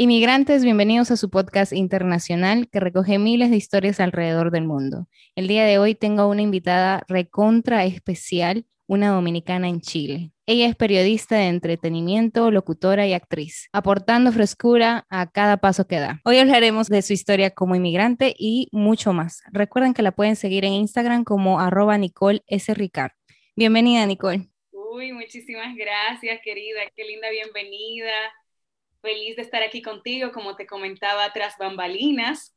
Inmigrantes, bienvenidos a su podcast internacional que recoge miles de historias alrededor del mundo. El día de hoy tengo una invitada recontra especial, una dominicana en Chile. Ella es periodista de entretenimiento, locutora y actriz, aportando frescura a cada paso que da. Hoy hablaremos de su historia como inmigrante y mucho más. Recuerden que la pueden seguir en Instagram como arroba Nicole S. Bienvenida, Nicole. Uy, muchísimas gracias, querida. Qué linda bienvenida feliz de estar aquí contigo, como te comentaba, tras bambalinas,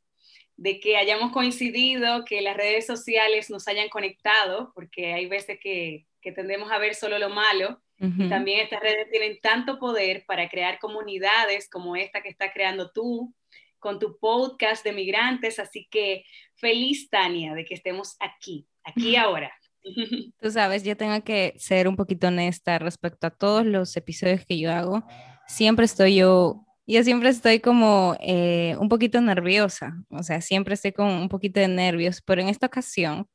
de que hayamos coincidido, que las redes sociales nos hayan conectado, porque hay veces que, que tendemos a ver solo lo malo. Y también estas redes tienen tanto poder para crear comunidades como esta que está creando tú con tu podcast de migrantes. Así que feliz, Tania, de que estemos aquí, aquí ahora. Tú sabes, yo tengo que ser un poquito honesta respecto a todos los episodios que yo hago siempre estoy yo, yo siempre estoy como eh, un poquito nerviosa, o sea, siempre estoy con un poquito de nervios, pero en esta ocasión,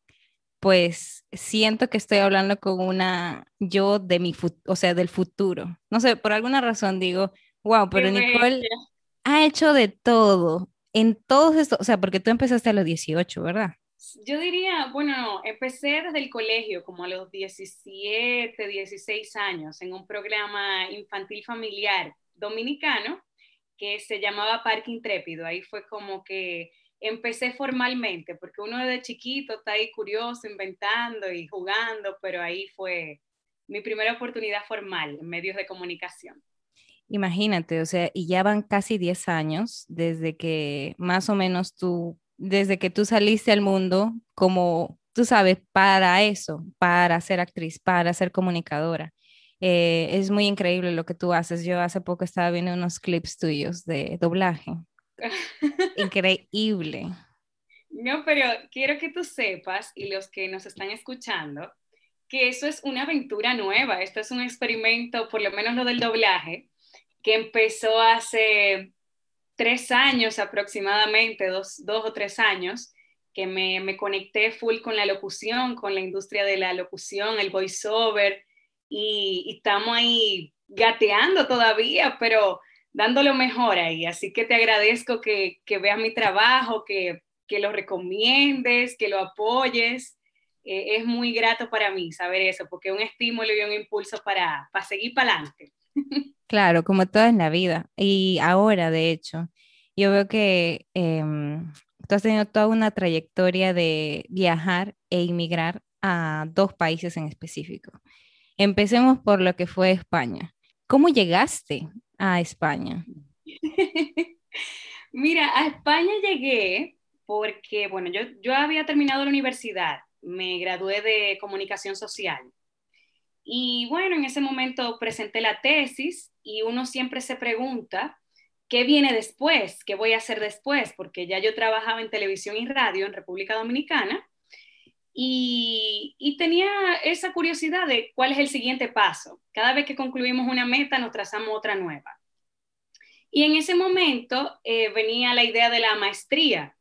pues siento que estoy hablando con una yo de mi, o sea, del futuro. No sé, por alguna razón digo, wow, pero Nicole ha hecho de todo, en todos estos, o sea, porque tú empezaste a los 18, ¿verdad? Yo diría, bueno, empecé desde el colegio, como a los 17, 16 años, en un programa infantil familiar dominicano que se llamaba Parque Intrépido. Ahí fue como que empecé formalmente, porque uno de chiquito está ahí curioso, inventando y jugando, pero ahí fue mi primera oportunidad formal en medios de comunicación. Imagínate, o sea, y ya van casi 10 años desde que más o menos tú desde que tú saliste al mundo como, tú sabes, para eso, para ser actriz, para ser comunicadora. Eh, es muy increíble lo que tú haces. Yo hace poco estaba viendo unos clips tuyos de doblaje. increíble. No, pero quiero que tú sepas y los que nos están escuchando que eso es una aventura nueva. Esto es un experimento, por lo menos lo del doblaje, que empezó hace tres años aproximadamente, dos, o tres años, que me, conecté full con la locución, con la industria de la locución, el voiceover, y, y estamos ahí gateando todavía, pero dándolo mejor ahí. Así que te agradezco que, veas mi trabajo, que, lo recomiendes, que lo apoyes. Eh, es muy grato para mí saber eso, porque es un estímulo y un impulso para, para seguir para adelante. Claro, como todo en la vida. Y ahora, de hecho, yo veo que em, tú has tenido toda una trayectoria de viajar e inmigrar a dos países en específico. Empecemos por lo que fue España. ¿Cómo llegaste a España? Mira, a España llegué porque, bueno, yo, yo había terminado la universidad, me gradué de comunicación social y bueno, en ese momento presenté la tesis y uno siempre se pregunta, ¿qué viene después? ¿Qué voy a hacer después? Porque ya yo trabajaba en televisión y radio en República Dominicana y, tenía esa curiosidad de cuál es el siguiente paso. Cada vez que concluimos una meta, nos trazamos otra nueva. Y en ese momento eh, venía la idea de la maestría.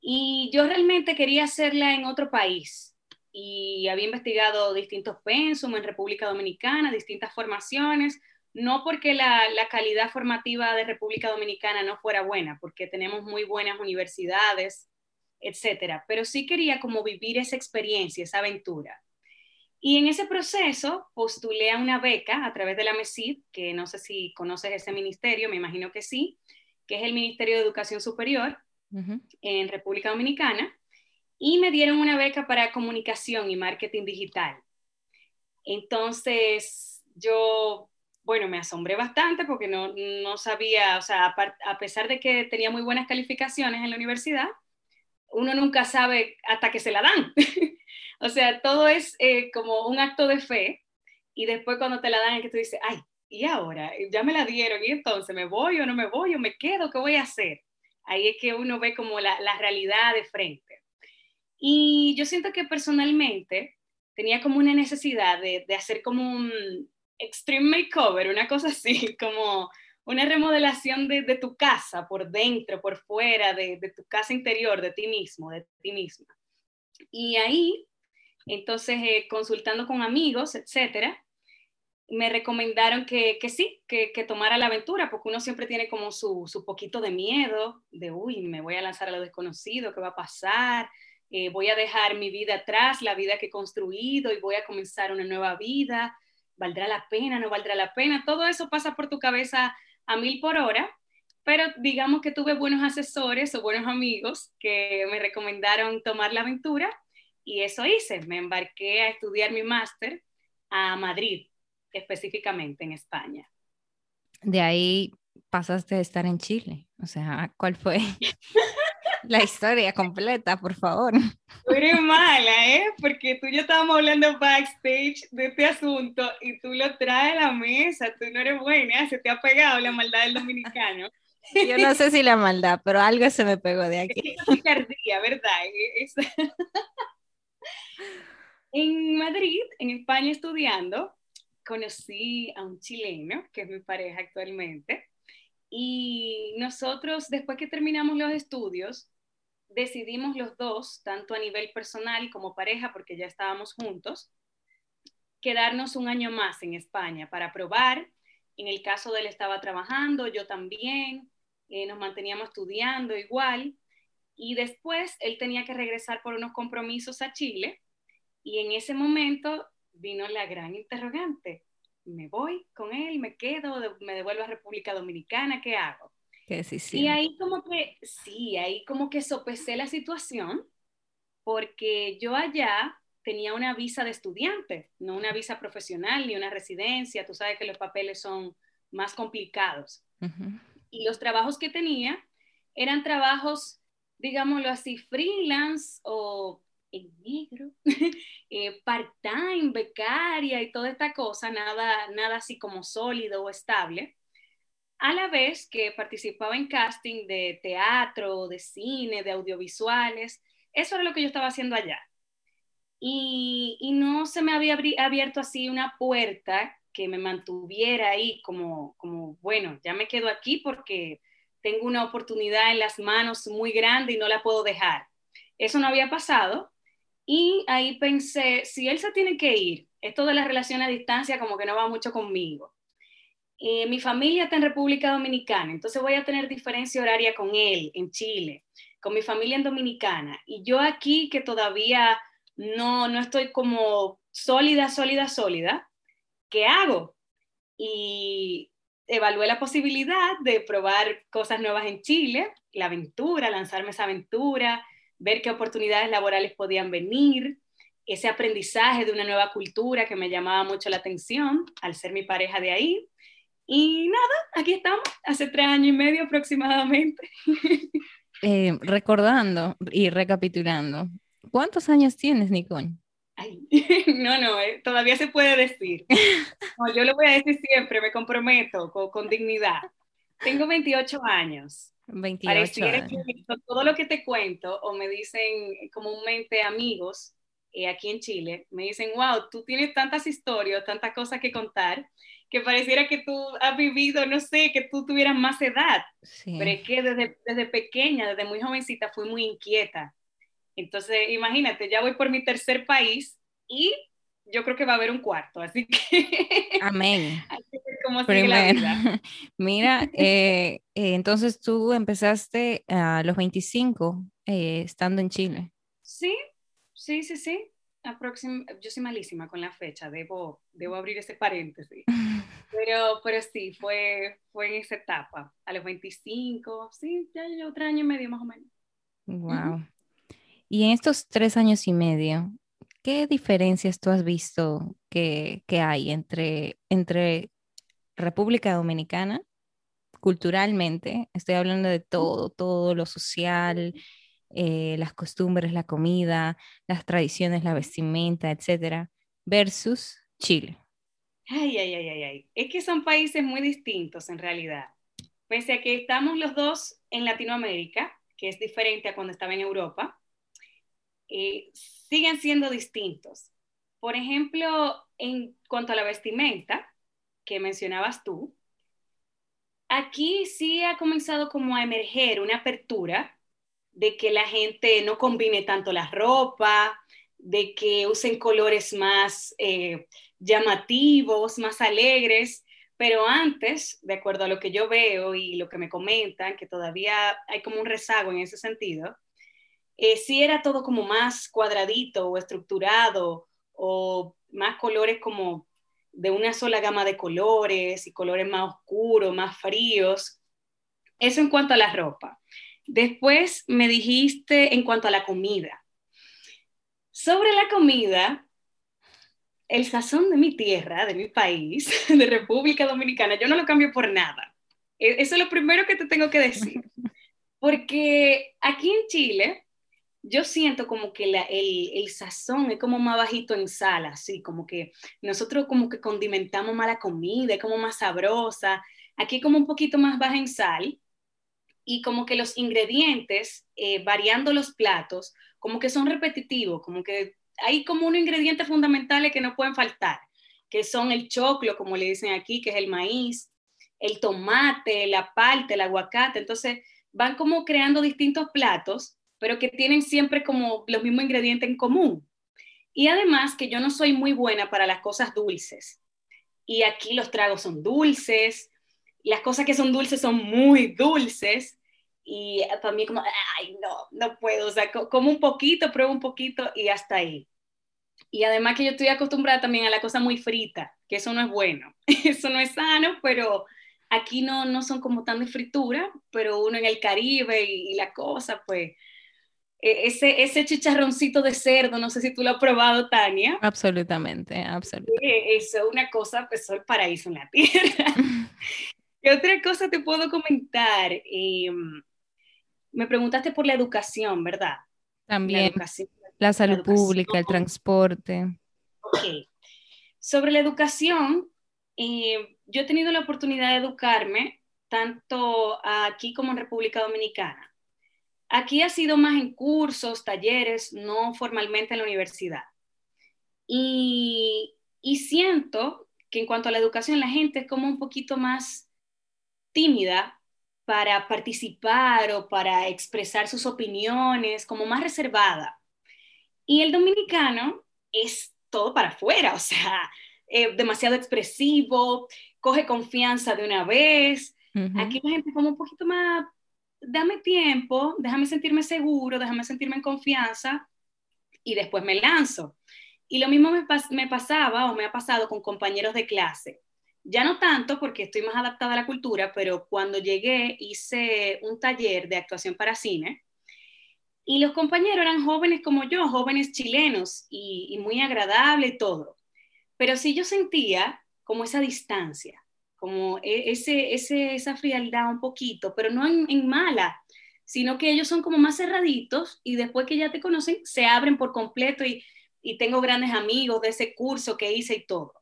Y yo realmente quería hacerla en otro país y había investigado distintos pensum en República Dominicana, distintas formaciones, no porque la, la, calidad formativa de República Dominicana no fuera buena, porque tenemos muy buenas universidades, etcétera, pero sí quería como vivir esa experiencia, esa aventura. Y en ese proceso postulé a una beca a través de la MESID, que no sé si conoces ese ministerio, me imagino que sí, que es el Ministerio de Educación Superior en República Dominicana y me dieron una beca para comunicación y marketing digital. Entonces, yo bueno, me asombré bastante porque no, no sabía, o sea, a, pesar de que tenía muy buenas calificaciones en la universidad, uno nunca sabe hasta que se la dan. o sea, todo es eh, como un acto de fe y después cuando te la dan es que tú dices, ay, ¿y ahora? Ya me la dieron y entonces me voy o no me voy o me quedo, ¿qué voy a hacer? Ahí es que uno ve como la, la realidad de frente. Y yo siento que personalmente tenía como una necesidad de, de hacer como un extreme makeover, una cosa así, como una remodelación de, de tu casa por dentro, por fuera, de, de, tu casa interior, de ti mismo, de ti misma. Y ahí, entonces, eh, consultando con amigos, etcétera, me recomendaron que, que sí, que, que, tomara la aventura, porque uno siempre tiene como su, su, poquito de miedo, de, uy, me voy a lanzar a lo desconocido, ¿qué va a pasar? Eh, voy a dejar mi vida atrás, la vida que he construido y voy a comenzar una nueva vida, ¿valdrá la pena? ¿No valdrá la pena? Todo eso pasa por tu cabeza a mil por hora, pero digamos que tuve buenos asesores o buenos amigos que me recomendaron tomar la aventura y eso hice, me embarqué a estudiar mi máster a Madrid, específicamente en España. De ahí pasaste a estar en Chile, o sea, ¿cuál fue? la historia completa, por favor. Tú eres mala, ¿eh? Porque tú y yo estábamos hablando backstage de este asunto y tú lo traes a la mesa, tú no eres buena, se te ha pegado la maldad del dominicano. Yo no sé si la maldad, pero algo se me pegó de aquí. Es picardía, ¿verdad? En Madrid, en España estudiando, conocí a un chileno, que es mi pareja actualmente, y nosotros, después que terminamos los estudios, decidimos los dos, tanto a nivel personal como pareja, porque ya estábamos juntos, quedarnos un año más en España para probar. En el caso de él estaba trabajando, yo también, eh, nos manteníamos estudiando igual. Y después él tenía que regresar por unos compromisos a Chile. Y en ese momento vino la gran interrogante. ¿Me voy con él? ¿Me quedo? ¿Me devuelvo a República Dominicana? ¿Qué hago? Y ahí como que, sí, ahí como que sopesé la situación, porque yo allá tenía una visa de estudiante, no una visa profesional ni una residencia, tú sabes que los papeles son más complicados. Y los trabajos que tenía eran trabajos, digámoslo así, freelance o en negro, eh, part-time, becaria y toda esta cosa, nada, nada así como sólido o estable a la vez que participaba en casting de teatro, de cine, de audiovisuales. Eso era lo que yo estaba haciendo allá. Y, no se me había abierto así una puerta que me mantuviera ahí como, como, bueno, ya me quedo aquí porque tengo una oportunidad en las manos muy grande y no la puedo dejar. Eso no había pasado. Y ahí pensé, si él se tiene que ir, esto de la relación a distancia como que no va mucho conmigo. Eh, mi familia está en República Dominicana, entonces voy a tener diferencia horaria con él en Chile, con mi familia en Dominicana. Y yo aquí que todavía no, no estoy como sólida, sólida, sólida, ¿qué hago? Y evalué la posibilidad de probar cosas nuevas en Chile, la aventura, lanzarme esa aventura, ver qué oportunidades laborales podían venir, ese aprendizaje de una nueva cultura que me llamaba mucho la atención al ser mi pareja de ahí. Y nada, aquí estamos, hace tres años y medio aproximadamente. Eh, recordando y recapitulando, ¿cuántos años tienes, Nicole? Ay, no, no, eh, todavía se puede decir. yo lo voy a decir siempre, me comprometo con, dignidad. Tengo 28 años. 28 años. Que todo lo que te cuento, o me dicen comúnmente amigos eh, aquí en Chile, me dicen, wow, tú tienes tantas historias, tantas cosas que contar, que pareciera que tú has vivido, no sé, que tú tuvieras más edad. Pero es que desde, desde pequeña, desde muy jovencita, fui muy inquieta. Entonces, imagínate, ya voy por mi tercer país y yo creo que va a haber un cuarto, así que... Amén. Mira, eh, eh, entonces tú empezaste a los 25 eh, estando en Chile. Sí, sí, sí, sí yo soy malísima con la fecha, debo, debo abrir ese paréntesis. Pero, pero sí, fue, fue en esa etapa, a los 25, sí, ya llevo otro año y medio más o menos. Wow. Y en estos tres años y medio, ¿qué diferencias tú has visto que, que hay entre, entre República Dominicana, culturalmente, estoy hablando de todo, todo lo social, eh, las costumbres, la comida, las tradiciones, la vestimenta, etcétera, versus Chile. Ay, ay, ay, ay, ay. Es que son países muy distintos en realidad. Pese a que estamos los dos en Latinoamérica, que es diferente a cuando estaba en Europa, eh, siguen siendo distintos. Por ejemplo, en cuanto a la vestimenta que mencionabas tú, aquí sí ha comenzado como a emerger una apertura de que la gente no combine tanto la ropa, de que usen colores más eh, llamativos, más alegres, pero antes, de acuerdo a lo que yo veo y lo que me comentan, que todavía hay como un rezago en ese sentido, eh, sí era todo como más cuadradito o estructurado o más colores como de una sola gama de colores y colores más oscuros, más fríos. Eso en cuanto a la ropa. Después me dijiste en cuanto a la comida. Sobre la comida, el sazón de mi tierra, de mi país, de República Dominicana, yo no lo cambio por nada. E, eso es lo primero que te tengo que decir. Porque aquí en Chile, yo siento como que el, sazón es como más bajito en sal, así, como que nosotros como que condimentamos más la comida, es como más sabrosa. Aquí como un poquito más baja en sal y como que los ingredientes, eh, variando los platos, como que son repetitivos, como que hay como unos ingredientes fundamentales que no pueden faltar, que son el choclo, como le dicen aquí, que es el maíz, el tomate, la palta, el aguacate. Entonces van como creando distintos platos, pero que tienen siempre como los mismos ingredientes en común. Y además que yo no soy muy buena para las cosas dulces. Y aquí los tragos son dulces, las cosas que son dulces son muy dulces y para mí como, ay, no, no puedo, o sea, como un poquito, pruebo un poquito y hasta ahí. Y además que yo estoy acostumbrada también a la cosa muy frita, que eso no es bueno, eso no es sano, pero aquí no, no son como tan de fritura, pero uno en el Caribe y, la cosa, pues, e, ese, ese chicharroncito de cerdo, no sé si tú lo has probado, Tania. Absolutamente, absolutamente. Eso es una cosa, pues, el paraíso en la tierra. ¿Qué otra cosa te puedo comentar? Em, me preguntaste por la educación, ¿verdad? También. La, salud pública, el transporte. Ok. Sobre la educación, eh, yo he tenido la oportunidad de educarme tanto aquí como en República Dominicana. Aquí ha sido más en cursos, talleres, no formalmente en la universidad. Y, y siento que en cuanto a la educación, la gente es como un poquito más tímida para participar o para expresar sus opiniones, como más reservada. Y el dominicano es todo para afuera, o sea, eh, demasiado expresivo, coge confianza de una vez. Aquí la gente como un poquito más, dame tiempo, déjame sentirme seguro, déjame sentirme en confianza y después me lanzo. Y lo mismo me, me pasaba o me ha pasado con compañeros de clase ya no tanto porque estoy más adaptada a la cultura, pero cuando llegué hice un taller de actuación para cine y los compañeros eran jóvenes como yo, jóvenes chilenos y, muy agradable todo. Pero sí yo sentía como esa distancia, como e, ese, esa frialdad un poquito, pero no en, mala, sino que ellos son como más cerraditos y después que ya te conocen, se abren por completo y, y tengo grandes amigos de ese curso que hice y todo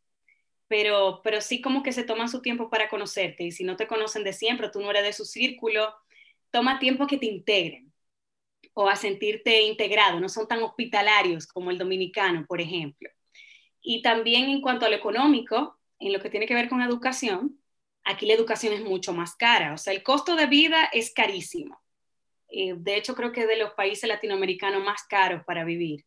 pero, pero sí como que se toman su tiempo para conocerte y si no te conocen de siempre, tú no eres de su círculo, toma tiempo que te integren o a sentirte integrado, no son tan hospitalarios como el dominicano, por ejemplo. Y también en cuanto a lo económico, en lo que tiene que ver con educación, aquí la educación es mucho más cara, o sea, el costo de vida es carísimo. Eh, de hecho, creo que es de los países latinoamericanos más caros para vivir.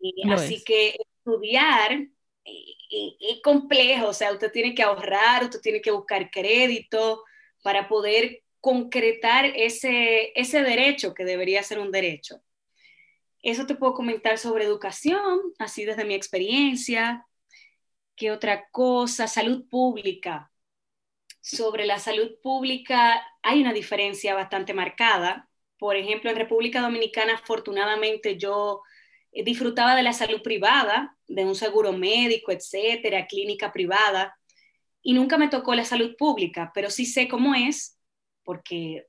y así que estudiar es complejo, o sea, usted tiene que ahorrar, usted tiene que buscar crédito para poder concretar ese, ese derecho que debería ser un derecho. Eso te puedo comentar sobre educación, así desde mi experiencia. ¿Qué otra cosa? Salud pública. Sobre la salud pública hay una diferencia bastante marcada. Por ejemplo, en República Dominicana, afortunadamente, yo eh, disfrutaba de la salud privada, de un seguro médico, etcétera, clínica privada. y nunca me tocó la salud pública, pero sí sé cómo es, porque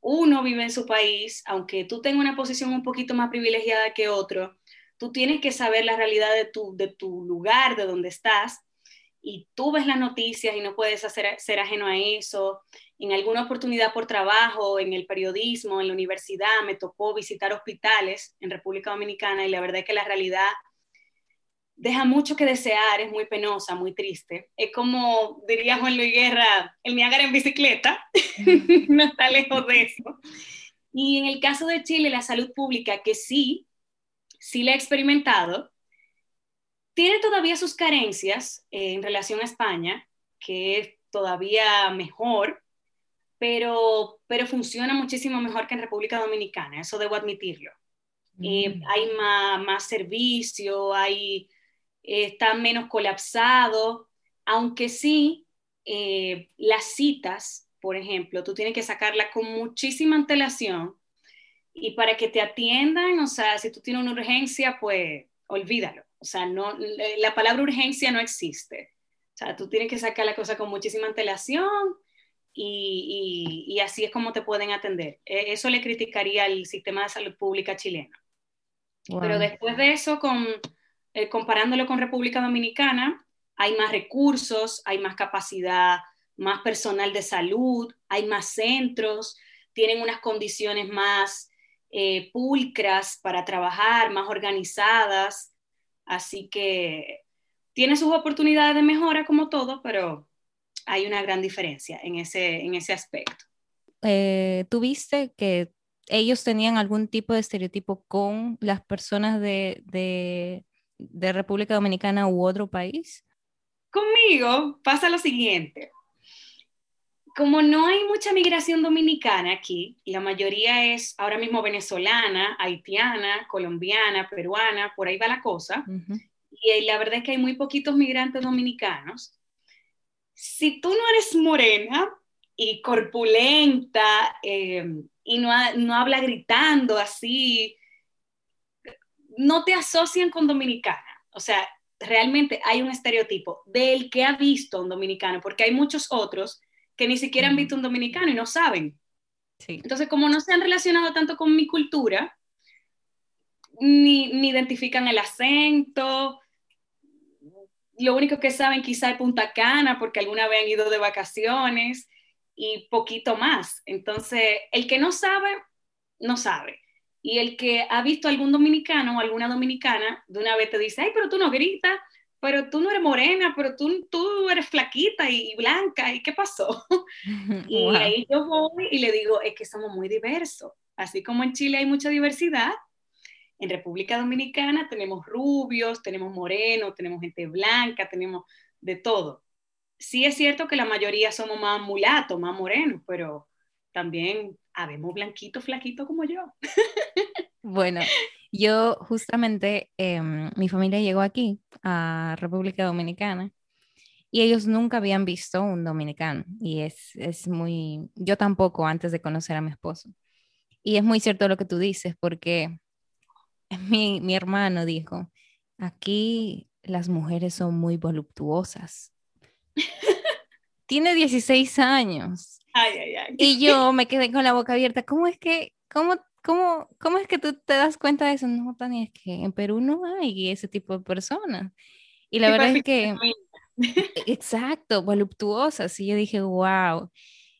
uno vive en su país, aunque tú tengas una posición un poquito más privilegiada que otro, tú tienes que saber la realidad de tu, de tu lugar, de donde estás, y tú ves las noticias y no puedes hacer, ser ajeno a eso. En alguna oportunidad por trabajo, en el periodismo, en la universidad, me tocó visitar hospitales en República Dominicana y la verdad es que la realidad deja mucho que desear, es muy penosa, muy triste. Es como diría Juan Luis Guerra, el Niágara en bicicleta, no está lejos de eso. Y en el caso de Chile, la salud pública, que sí, sí la he experimentado, tiene todavía sus carencias eh, en relación a España, que es todavía mejor, pero, pero funciona muchísimo mejor que en República Dominicana, eso debo admitirlo. Eh, mm. hay más, más servicio, hay está menos colapsado, aunque sí eh, las citas, por ejemplo, tú tienes que sacarlas con muchísima antelación y para que te atiendan, o sea, si tú tienes una urgencia, pues olvídalo. O sea, no, la palabra urgencia no existe. O sea, tú tienes que sacar la cosa con muchísima antelación y, y, así es como te pueden atender. E, eso le criticaría al sistema de salud pública chileno. Pero después de eso, con, eh, comparándolo con República Dominicana, hay más recursos, hay más capacidad, más personal de salud, hay más centros, tienen unas condiciones más eh, pulcras para trabajar, más organizadas. Así que tiene sus oportunidades de mejora como todo, pero hay una gran diferencia en ese, en ese aspecto. Eh, ¿Tuviste que ellos tenían algún tipo de estereotipo con las personas de, de República Dominicana u otro país? Conmigo pasa lo siguiente. Como no hay mucha migración dominicana aquí, la mayoría es ahora mismo venezolana, haitiana, colombiana, peruana, por ahí va la cosa. Y la verdad es que hay muy poquitos migrantes dominicanos. Si tú no eres morena y corpulenta eh, y no, no habla gritando así, no te asocian con dominicana. O sea, realmente hay un estereotipo del que ha visto un dominicano, porque hay muchos otros que ni siquiera han visto un dominicano y no saben. Entonces, como no se han relacionado tanto con mi cultura, ni, identifican el acento, lo único que saben quizá es Punta Cana, porque alguna vez han ido de vacaciones y poquito más. Entonces, el que no sabe, no sabe. Y el que ha visto algún dominicano o alguna dominicana, de una vez te dice, ay, pero tú no gritas, pero tú no eres morena, pero tú, tú eres flaquita y, blanca, ¿y qué pasó? y ahí yo voy y le digo, es que somos muy diversos. Así como en Chile hay mucha diversidad, en República Dominicana tenemos rubios, tenemos morenos, tenemos gente blanca, tenemos de todo. Sí es cierto que la mayoría somos más mulatos, más morenos, pero también habemos blanquitos, flaquitos como yo. Bueno, yo justamente, em, mi familia llegó aquí, a República Dominicana, y ellos nunca habían visto un dominicano. Y es, es muy, yo tampoco antes de conocer a mi esposo. Y es muy cierto lo que tú dices, porque mi, mi hermano dijo, aquí las mujeres son muy voluptuosas. Tiene 16 años. Y yo me quedé con la boca abierta. ¿Cómo es que, cómo, cómo, cómo es que tú te das cuenta de eso? No, Tania, es que en Perú no hay ese tipo de personas. Y la verdad es que, exacto, voluptuosas. Y yo dije, wow.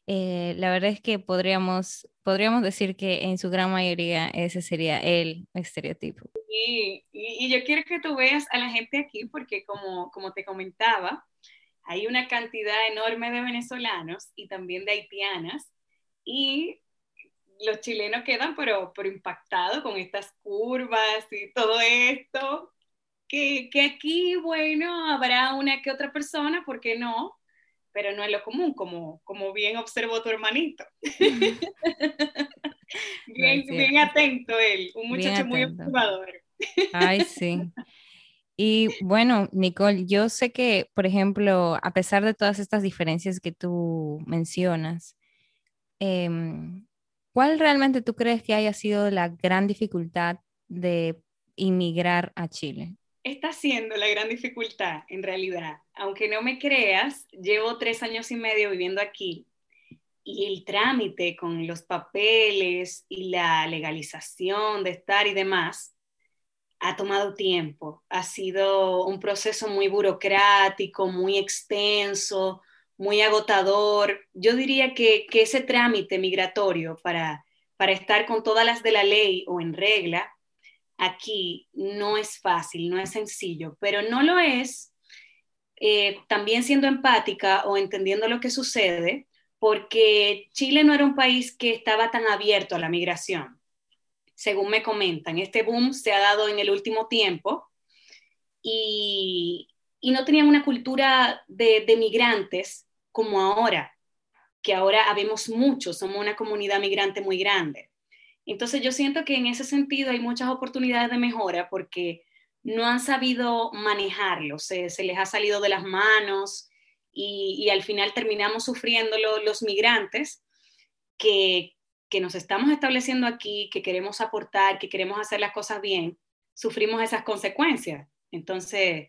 Eh, la verdad es que podríamos, podríamos decir que en su gran mayoría ese sería el estereotipo. y, y, yo quiero que tú veas a la gente aquí porque como, como te comentaba, hay una cantidad enorme de venezolanos y también de haitianas y los chilenos quedan pero, pero impactados con estas curvas y todo esto, que, que, aquí, bueno, habrá una que otra persona, ¿por qué no? Pero no es lo común, como, como bien observó tu hermanito. bien, bien atento él, un muchacho muy observador. Ay, sí. Y bueno, Nicole, yo sé que, por ejemplo, a pesar de todas estas diferencias que tú mencionas, em, ¿cuál realmente tú crees que haya sido la gran dificultad de inmigrar a Chile? está siendo la gran dificultad en realidad. Aunque no me creas, llevo tres años y medio viviendo aquí y el trámite con los papeles y la legalización de estar y demás ha tomado tiempo. Ha sido un proceso muy burocrático, muy extenso, muy agotador. Yo diría que, ese trámite migratorio para, para estar con todas las de la ley o en regla aquí no es fácil, no es sencillo, pero no lo es eh, también siendo empática o entendiendo lo que sucede, porque Chile no era un país que estaba tan abierto a la migración, según me comentan. Este boom se ha dado en el último tiempo y, no tenían una cultura de, migrantes como ahora, que ahora habemos muchos, somos una comunidad migrante muy grande. Entonces yo siento que en ese sentido hay muchas oportunidades de mejora porque no han sabido manejarlo, se, les ha salido de las manos y, al final terminamos sufriendo los migrantes que, que nos estamos estableciendo aquí, que queremos aportar, que queremos hacer las cosas bien, sufrimos esas consecuencias. Entonces,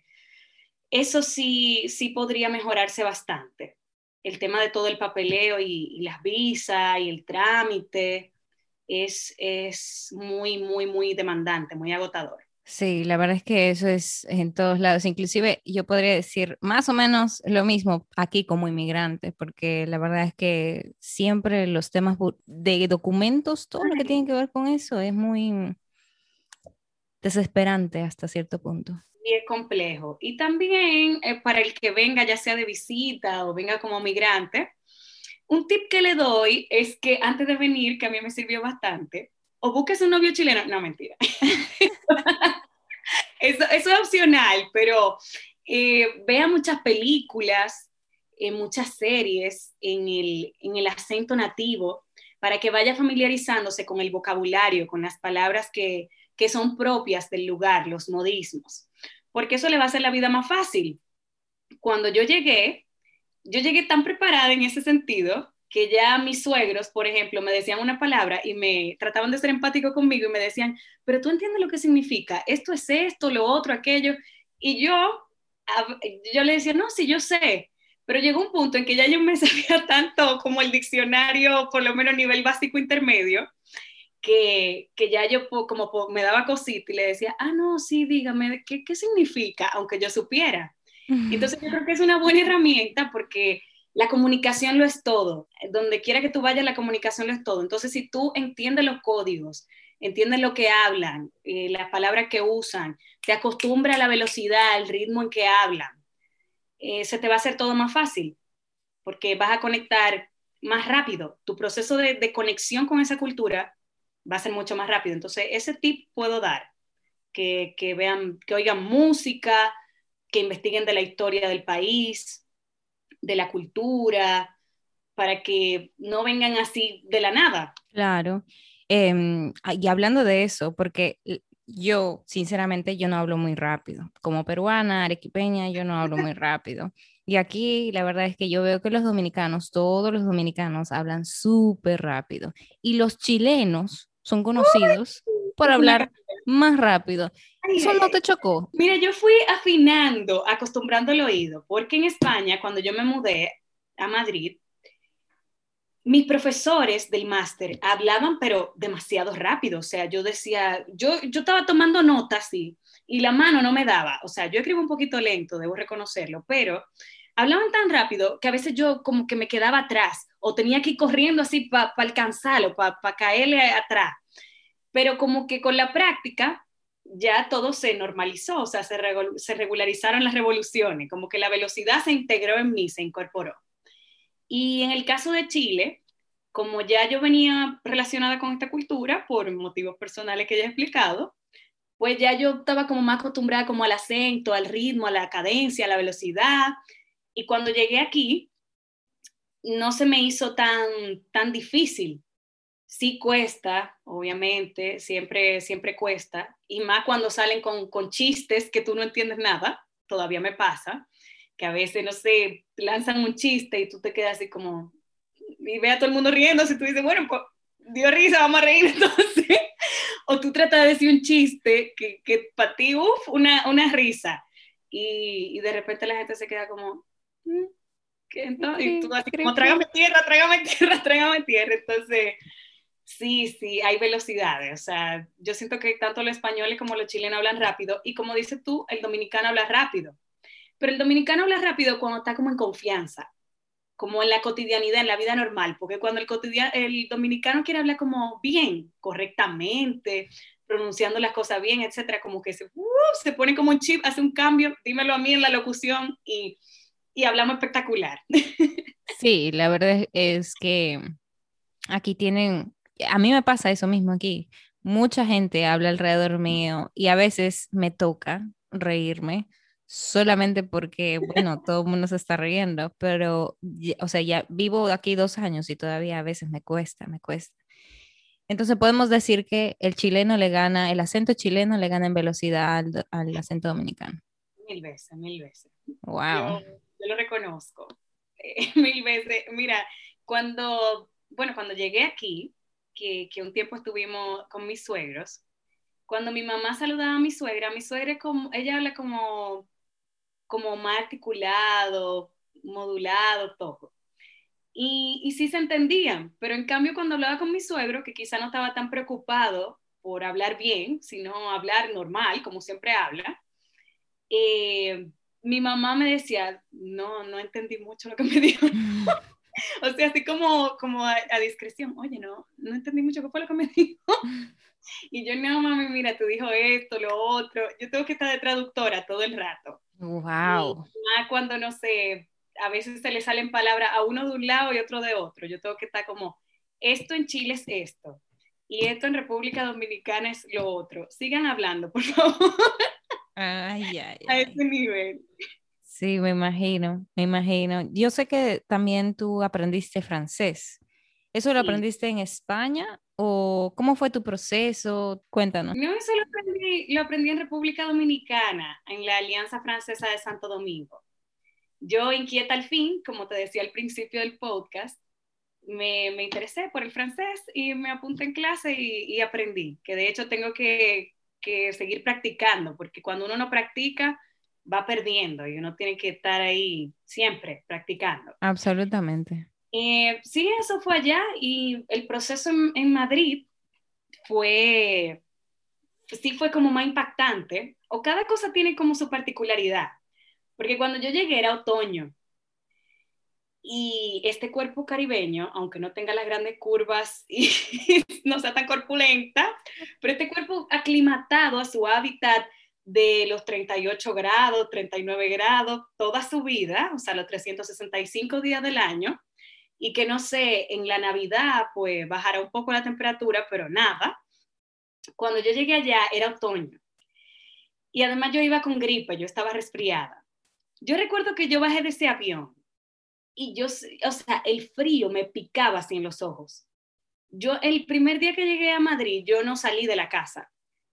eso sí, sí podría mejorarse bastante el tema de todo el papeleo y, las visas y el trámite es, es muy, muy, muy demandante, muy agotador. Sí, la verdad es que eso es en todos lados. Inclusive yo podría decir más o menos lo mismo aquí como inmigrante, porque la verdad es que siempre los temas de documentos, todo lo que tiene que ver con eso es muy desesperante hasta cierto punto es complejo. Y también eh, para el que venga, ya sea de visita o venga como migrante, un tip que le doy es que antes de venir, que a mí me sirvió bastante, o busques un novio chileno, no mentira. eso, es opcional, pero eh, vea muchas películas, eh, muchas series en el, en el acento nativo para que vaya familiarizándose con el vocabulario, con las palabras que, que son propias del lugar, los modismos porque eso le va a hacer la vida más fácil. Cuando yo llegué, yo llegué tan preparada en ese sentido que ya mis suegros, por ejemplo, me decían una palabra y me trataban de ser empático conmigo y me decían, pero tú entiendes lo que significa, esto es esto, lo otro, aquello. Y yo, yo le decía, no, sí, yo sé, pero llegó un punto en que ya yo me sabía tanto como el diccionario, por lo menos a nivel básico intermedio, que, ya yo como me daba cosita y le decía, ah, no, sí, dígame, ¿qué, qué significa? Aunque yo supiera. Entonces yo creo que es una buena herramienta porque la comunicación lo es todo. Donde quiera que tú vayas, la comunicación lo es todo. Entonces si tú entiendes los códigos, entiendes lo que hablan, eh, las palabras que usan, te acostumbras a la velocidad, al ritmo en que hablan, eh, se te va a hacer todo más fácil porque vas a conectar más rápido. Tu proceso de, de conexión con esa cultura va a ser mucho más rápido. Entonces, ese tip puedo dar, que, que vean, que oigan música, que investiguen de la historia del país, de la cultura, para que no vengan así de la nada. Claro. Em, y hablando de eso, porque yo, sinceramente, yo no hablo muy rápido. Como peruana, arequipeña, yo no hablo muy rápido. Y aquí la verdad es que yo veo que los dominicanos, todos los dominicanos hablan súper rápido. Y los chilenos son conocidos por hablar más rápido. ¿Eso no te chocó? Mira, yo fui afinando, acostumbrando el oído, porque en España, cuando yo me mudé a Madrid, mis profesores del máster hablaban, pero demasiado rápido. O sea, yo decía, yo, yo estaba tomando notas y, y la mano no me daba. O sea, yo escribo un poquito lento, debo reconocerlo, pero hablaban tan rápido que a veces yo como que me quedaba atrás o tenía que ir corriendo así para alcanzarlo, para caerle atrás. Pero como que con la práctica ya todo se normalizó, o sea, se, se regularizaron las revoluciones, como que la velocidad se integró en mí, se incorporó. Y en el caso de Chile, como ya yo venía relacionada con esta cultura por motivos personales que ya he explicado, pues ya yo estaba como más acostumbrada como al acento, al ritmo, a la cadencia, a la velocidad, y cuando llegué aquí, no se me hizo tan, tan difícil. Sí cuesta, obviamente, siempre, siempre cuesta, y más cuando salen con, con chistes que tú no entiendes nada, todavía me pasa, que a veces, no sé, lanzan un chiste y tú te quedas así como, y ve a todo el mundo riendo, y tú dices, bueno, pues dio risa, vamos a reír entonces. o tú tratas de decir un chiste que, que para ti, uff, una, una risa, y, y, de repente la gente se queda como, mm, ¿qué entonces? Y tú así como, trágame tierra, trágame tierra, trágame tierra, entonces... Sí, sí, hay velocidades. O sea, yo siento que tanto los españoles como los chilenos hablan rápido y como dices tú, el dominicano habla rápido. Pero el dominicano habla rápido cuando está como en confianza, como en la cotidianidad, en la vida normal, porque cuando el, el dominicano quiere hablar como bien, correctamente, pronunciando las cosas bien, etcétera, como que se, uh, se pone como un chip, hace un cambio, dímelo a mí en la locución y, y hablamos espectacular. Sí, la verdad es que aquí tienen a mí me pasa eso mismo aquí. Mucha gente habla alrededor mío y a veces me toca reírme solamente porque, bueno, todo el mundo se está riendo, pero, o sea, ya vivo aquí dos años y todavía a veces me cuesta, me cuesta. Entonces podemos decir que el chileno le gana, el acento chileno le gana en velocidad al, acento dominicano. Mil veces, mil veces. Wow. Yo, lo reconozco. mil veces. Mira, cuando, bueno, cuando llegué aquí, que, un tiempo estuvimos con mis suegros, cuando mi mamá saludaba a mi suegra, mi suegra como, ella habla como, como más articulado, modulado, todo. Y, y sí se entendían, pero en cambio cuando hablaba con mi suegro, que quizá no estaba tan preocupado por hablar bien, sino hablar normal, como siempre habla, eh, mi mamá me decía, no, no entendí mucho lo que me dijo. o sea, así como, como a, discreción, oye, no, no entendí mucho qué fue lo que me dijo. Y yo, no, mami, mira, tú dijo esto, lo otro. Yo tengo que estar de traductora todo el rato. Wow. Y cuando, no sé, a veces se le salen palabras a uno de un lado y otro de otro. Yo tengo que estar como, esto en Chile es esto. Y esto en República Dominicana es lo otro. Sigan hablando, por favor. Ay, ay, ay. A ese nivel. Sí, me imagino, me imagino. Yo sé que también tú aprendiste francés. ¿Eso lo aprendiste en España o cómo fue tu proceso? Cuéntanos. No, eso lo aprendí, lo aprendí en República Dominicana, en la Alianza Francesa de Santo Domingo. Yo, inquieta al fin, como te decía al principio del podcast, me, me interesé por el francés y me apunté en clase y, y aprendí, que de hecho tengo que, que seguir practicando, porque cuando uno no practica, va perdiendo y uno tiene que estar ahí siempre practicando. Absolutamente. Eh, sí, eso fue allá y el proceso en, Madrid fue, sí fue como más impactante, o cada cosa tiene como su particularidad, porque cuando yo llegué era otoño y este cuerpo caribeño, aunque no tenga las grandes curvas y no sea tan corpulenta, pero este cuerpo aclimatado a su hábitat de los 38 grados, 39 grados, toda su vida, o sea, los 365 días del año, y que no sé, en la Navidad pues bajará un poco la temperatura, pero nada. Cuando yo llegué allá era otoño. Y además yo iba con gripe, yo estaba resfriada. Yo recuerdo que yo bajé de ese avión y yo, o sea, el frío me picaba así en los ojos. Yo el primer día que llegué a Madrid, yo no salí de la casa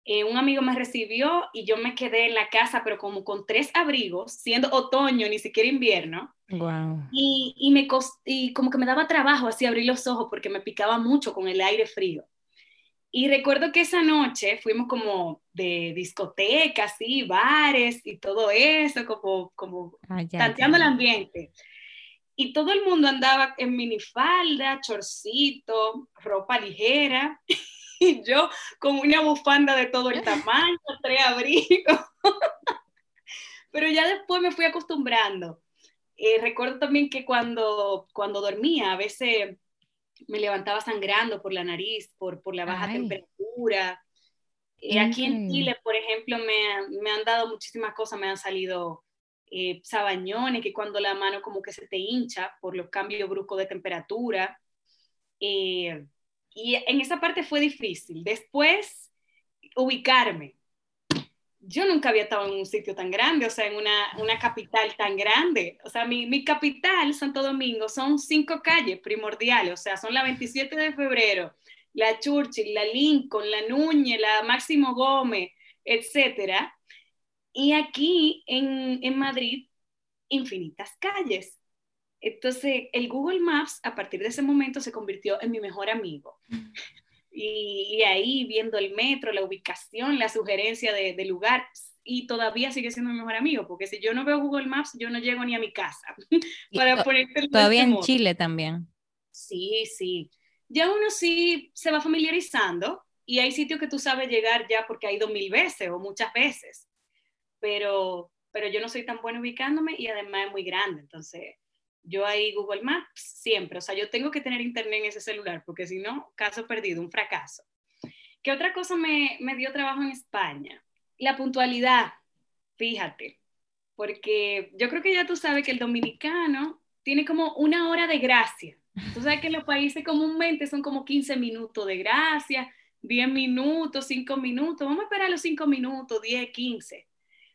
eh, un amigo me recibió y yo me quedé en la casa, pero como con tres abrigos, siendo otoño, ni siquiera invierno. Wow. Y, y, me y como que me daba trabajo así abrir los ojos porque me picaba mucho con el aire frío. Y recuerdo que esa noche fuimos como de discotecas, sí, bares y todo eso, como, como ah, tanteando el ambiente. Y todo el mundo andaba en minifalda, chorcito, ropa ligera. y yo con una bufanda de todo el tamaño, tres abrigos. Pero ya después me fui acostumbrando. Eh, recuerdo también que cuando, cuando dormía, a veces me levantaba sangrando por la nariz, por, por la baja temperatura. Eh, aquí en Chile, por ejemplo, me, me, han dado muchísimas cosas, me han salido eh, sabañones, que cuando la mano como que se te hincha por los cambios bruscos de temperatura. Eh, y en esa parte fue difícil. Después, ubicarme. Yo nunca había estado en un sitio tan grande, o sea, en una, una capital tan grande. O sea, mi, mi, capital, Santo Domingo, son cinco calles primordiales, o sea, son la 27 de febrero, la Churchill, la Lincoln, la Núñez, la Máximo Gómez, etcétera. Y aquí en, en Madrid, infinitas calles. Entonces, el Google Maps a partir de ese momento se convirtió en mi mejor amigo. y, ahí viendo el metro, la ubicación, la sugerencia de, de, lugar, y todavía sigue siendo mi mejor amigo, porque si yo no veo Google Maps, yo no llego ni a mi casa. para todavía en Chile también. Sí, sí. Ya uno sí se va familiarizando y hay sitios que tú sabes llegar ya porque ha ido mil veces o muchas veces, pero, pero yo no soy tan buena ubicándome y además es muy grande, entonces yo ahí Google Maps siempre, o sea, yo tengo que tener internet en ese celular, porque si no, caso perdido, un fracaso. ¿Qué otra cosa me, dio trabajo en España? La puntualidad, fíjate, porque yo creo que ya tú sabes que el dominicano tiene como una hora de gracia. Tú sabes que en los países comúnmente son como 15 minutos de gracia, 10 minutos, 5 minutos, vamos a esperar los 5 minutos, 10, 15.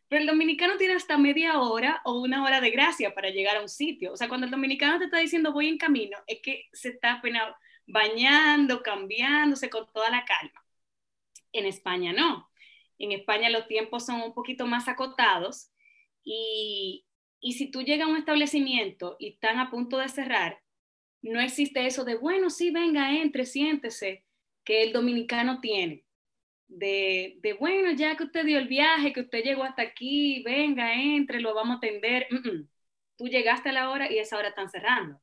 Pero el dominicano tiene hasta media hora o una hora de gracia para llegar a un sitio. O sea, cuando el dominicano te está diciendo voy en camino, es que se está apenas bañando, cambiándose con toda la calma. En España no. En España los tiempos son un poquito más acotados y, y si tú llegas a un establecimiento y están a punto de cerrar, no existe eso de, bueno, sí, venga, entre, siéntese, que el dominicano tiene de, de, bueno, ya que usted dio el viaje, que usted llegó hasta aquí, venga, entre, lo vamos a atender. Tú llegaste a la hora y esa hora están cerrando.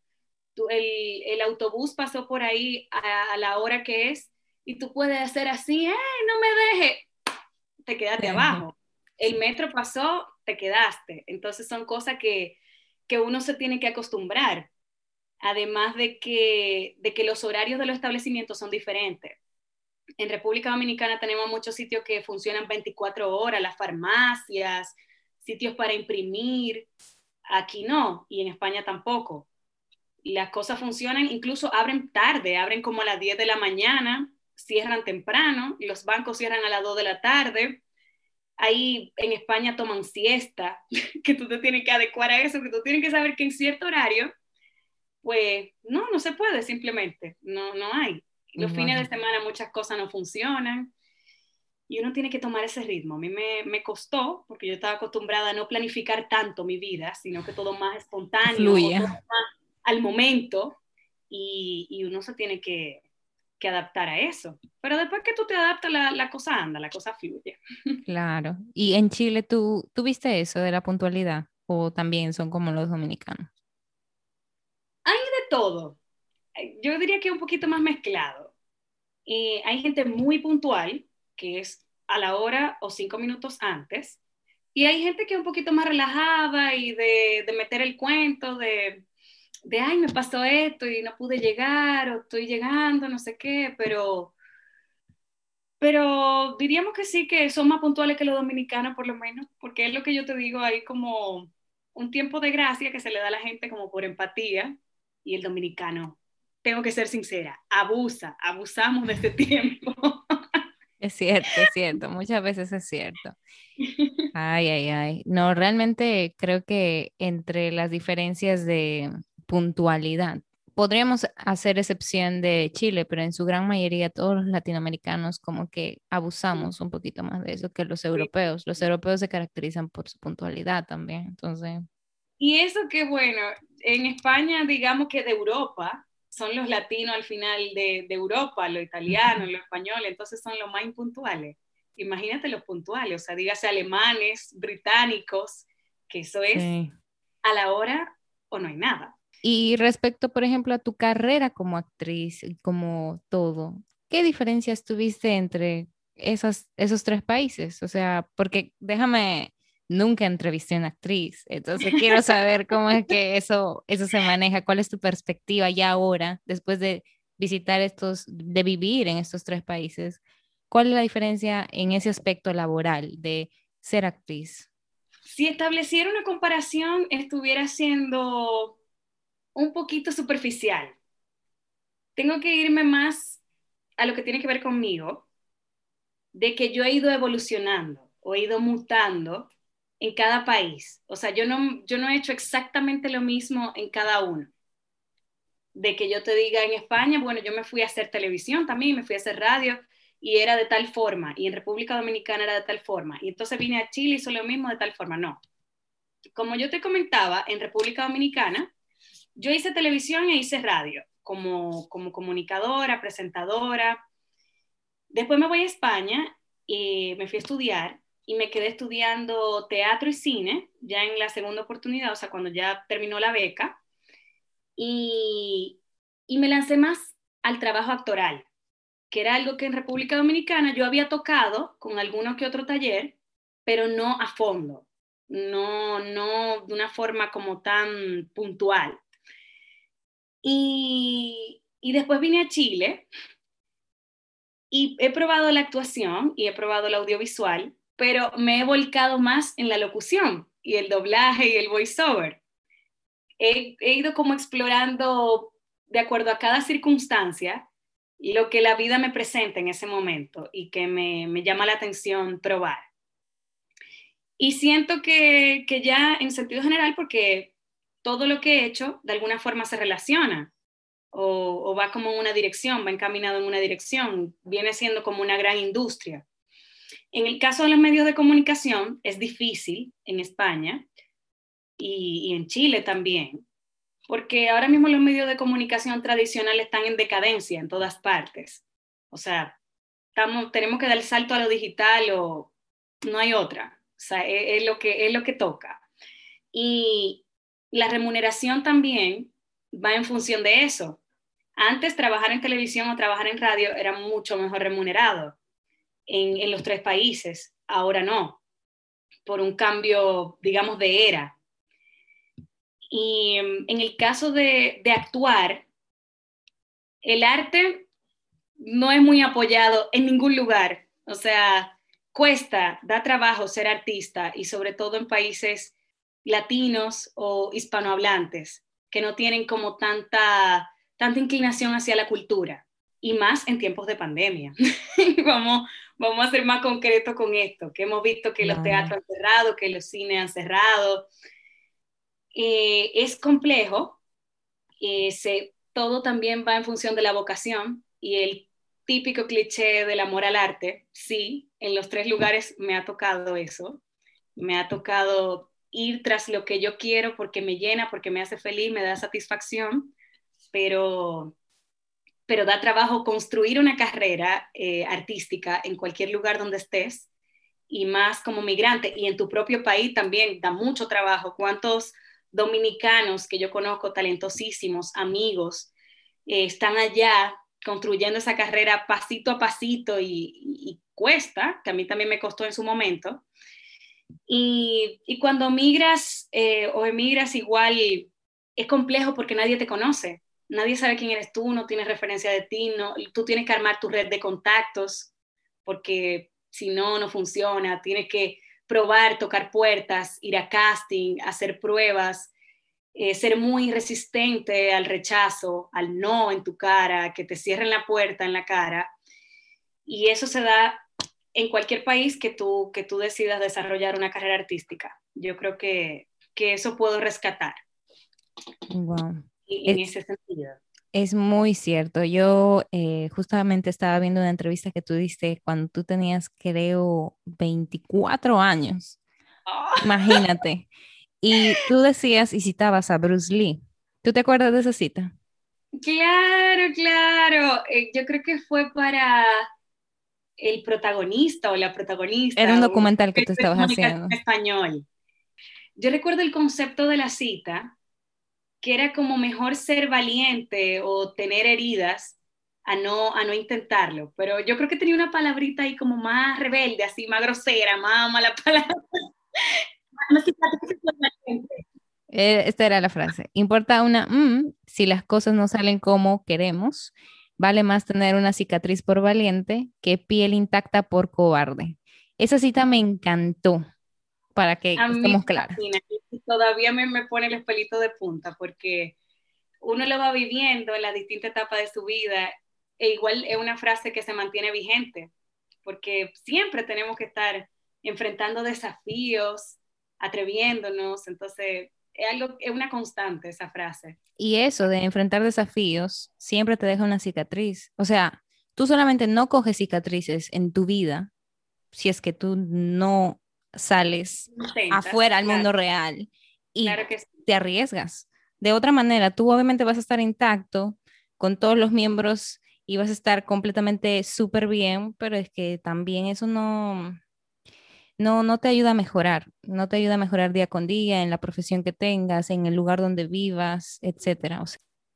Tú, el, el, autobús pasó por ahí a, la hora que es y tú puedes hacer así, ¡eh, no me deje! Te quedaste abajo. El metro pasó, te quedaste. Entonces son cosas que, que uno se tiene que acostumbrar. Además de que, de que los horarios de los establecimientos son diferentes en República Dominicana tenemos muchos sitios que funcionan 24 horas, las farmacias, sitios para imprimir. Aquí no, y en España tampoco. Las cosas funcionan, incluso abren tarde, abren como a las 10 de la mañana, cierran temprano, los bancos cierran a las 2 de la tarde. Ahí en España toman siesta, que tú te tienes que adecuar a eso, que tú tienes que saber que en cierto horario, pues no, no se puede simplemente, no, no hay. Los fines de semana muchas cosas no funcionan y uno tiene que tomar ese ritmo. A mí me, me, costó porque yo estaba acostumbrada a no planificar tanto mi vida, sino que todo más espontáneo, al momento y, y, uno se tiene que, que, adaptar a eso. Pero después que tú te adaptas, la, la, cosa anda, la cosa fluye. Claro. ¿Y en Chile tú, tú viste eso de la puntualidad o también son como los dominicanos? Hay de todo yo diría que un poquito más mezclado. Eh, hay gente muy puntual, que es a la hora o cinco minutos antes, y hay gente que es un poquito más relajada y de, de meter el cuento de, de, ay, me pasó esto y no pude llegar o estoy llegando, no sé qué, pero, pero diríamos que sí, que son más puntuales que los dominicanos por lo menos, porque es lo que yo te digo, hay como un tiempo de gracia que se le da a la gente como por empatía y el dominicano tengo que ser sincera, abusa, abusamos de este tiempo. Es cierto, es cierto, muchas veces es cierto. Ay, ay, ay. No, realmente creo que entre las diferencias de puntualidad, podríamos hacer excepción de Chile, pero en su gran mayoría todos los latinoamericanos como que abusamos un poquito más de eso que los europeos. Los europeos se caracterizan por su puntualidad también, entonces. Y eso que bueno, en España digamos que de Europa, son los latinos al final de, Europa, los italianos, los españoles, entonces son los más impuntuales. Imagínate los puntuales, o sea, dígase alemanes, británicos, que eso es a la hora o no hay nada. Y respecto, por ejemplo, a tu carrera como actriz como todo, ¿qué diferencias tuviste entre esos, esos tres países? O sea, porque déjame nunca entrevisté a una actriz, entonces quiero saber cómo es que eso, eso se maneja, cuál es tu perspectiva ya ahora, después de visitar estos, de vivir en estos tres países, cuál es la diferencia en ese aspecto laboral de ser actriz. Si estableciera una comparación, estuviera siendo un poquito superficial. Tengo que irme más a lo que tiene que ver conmigo, de que yo he ido evolucionando o he ido mutando en cada país. O sea, yo no, yo no he hecho exactamente lo mismo en cada uno. De que yo te diga en España, bueno, yo me fui a hacer televisión también, me fui a hacer radio y era de tal forma, y en República Dominicana era de tal forma, y entonces vine a Chile y hizo lo mismo de tal forma. No. Como yo te comentaba, en República Dominicana, yo hice televisión e hice radio como, como comunicadora, presentadora, Después me voy a España y me fui a estudiar y me quedé estudiando teatro y cine, ya en la segunda oportunidad, o sea, cuando ya terminó la beca, y, y me lancé más al trabajo actoral, que era algo que en República Dominicana yo había tocado con alguno que otro taller, pero no a fondo, no, no de una forma como tan puntual. Y, y después vine a Chile y he probado la actuación y he probado el audiovisual, pero me he volcado más en la locución y el doblaje y el voiceover. He, he ido como explorando de acuerdo a cada circunstancia lo que la vida me presenta en ese momento y que me, llama la atención probar. Y siento que, que, ya en sentido general, porque todo lo que he hecho de alguna forma se relaciona o, o, va como en una dirección, va encaminado en una dirección, viene siendo como una gran industria. En el caso de los medios de comunicación es difícil en España y, en Chile también, porque ahora mismo los medios de comunicación tradicionales están en decadencia en todas partes. O sea, estamos, tenemos que dar el salto a lo digital o no hay otra. O sea, es, es, lo, que, es lo que toca. Y la remuneración también va en función de eso. Antes trabajar en televisión o trabajar en radio era mucho mejor remunerado en, en los tres países. Ahora no, por un cambio, digamos, de era y mm, en el caso de, de actuar, el arte no es muy apoyado en ningún lugar. O sea, cuesta, da trabajo ser artista y sobre todo en países latinos o hispanohablantes que no tienen como tanta, tanta inclinación hacia la cultura y más en tiempos de pandemia. vamos, vamos a ser más concretos con esto, que hemos visto que los teatros han cerrado, que los cines han cerrado, eh, es complejo, eh, se, todo también va en función de la vocación y el típico cliché del amor al arte, sí, en los tres lugares me ha tocado eso, me ha tocado ir tras lo que yo quiero porque me llena, porque me hace feliz, me da satisfacción, pero, pero da trabajo construir una carrera eh, artística en cualquier lugar donde estés y más como migrante y en tu propio país también da mucho trabajo. ¿Cuántos dominicanos que yo conozco, talentosísimos, amigos, eh, están allá construyendo esa carrera pasito a pasito y, y, cuesta, que a mí también me costó en su momento. Y, cuando migras eh, o emigras igual es complejo porque nadie te conoce, nadie sabe quién eres tú, no tienes referencia de ti, no, tú tienes que armar tu red de contactos porque si no, no funciona, tienes que probar, tocar puertas, ir a casting, hacer pruebas, eh, ser muy resistente al rechazo, al no en tu cara, que te cierren la puerta en la cara. Y eso se da en cualquier país que tú, que tú decidas desarrollar una carrera artística. Yo creo que, que eso puedo rescatar. Wow. En es, ese sentido. Es muy cierto. Yo eh, justamente estaba viendo una entrevista que tú diste cuando tú tenías, creo, 24 años. Oh. Imagínate. Y tú decías y citabas a Bruce Lee. ¿Tú te acuerdas de esa cita? Claro, claro. Eh, yo creo que fue para el protagonista o la protagonista. Era un documental que tú estabas haciendo. En español. Yo recuerdo el concepto de la cita que era como mejor ser valiente o tener heridas a no, a no intentarlo. Pero yo creo que tenía una palabrita ahí como más rebelde, así, más grosera, más mala palabra. Eh, esta era la frase. Importa una mm, si las cosas no salen como queremos. Vale más tener una cicatriz por valiente que piel intacta por cobarde. Esa cita me encantó para que a estemos claros. Todavía me, me pone el pelito de punta porque uno lo va viviendo en la distinta etapa de su vida e igual es una frase que se mantiene vigente porque siempre tenemos que estar enfrentando desafíos, atreviéndonos, entonces es algo es una constante esa frase. Y eso de enfrentar desafíos siempre te deja una cicatriz. O sea, tú solamente no coges cicatrices en tu vida si es que tú no sales Intentas, afuera al claro. mundo real y claro sí. te arriesgas. De otra manera, tú obviamente vas a estar intacto con todos los miembros y vas a estar completamente súper bien, pero es que también eso no, no, no te ayuda a mejorar, no te ayuda a mejorar día con día en la profesión que tengas, en el lugar donde vivas, etcétera.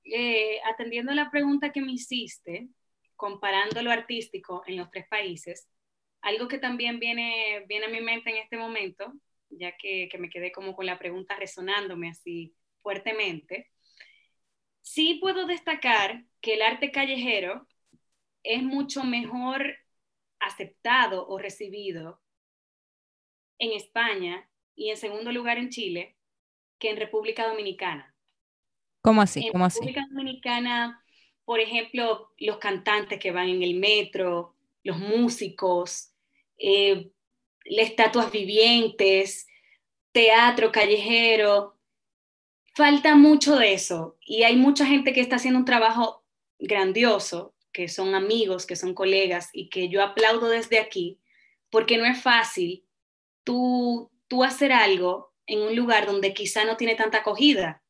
Eh, atendiendo a la pregunta que me hiciste, comparando lo artístico en los tres países, algo que también viene, viene a mi mente en este momento, ya que, que me quedé como con la pregunta resonándome así fuertemente, sí puedo destacar que el arte callejero es mucho mejor aceptado o recibido en España y en segundo lugar en Chile que en República Dominicana. ¿Cómo así? En ¿Cómo República Dominicana, por ejemplo, los cantantes que van en el metro, los músicos, eh, estatuas vivientes, teatro callejero, falta mucho de eso y hay mucha gente que está haciendo un trabajo grandioso, que son amigos, que son colegas y que yo aplaudo desde aquí, porque no es fácil tú, tú hacer algo en un lugar donde quizá no tiene tanta acogida.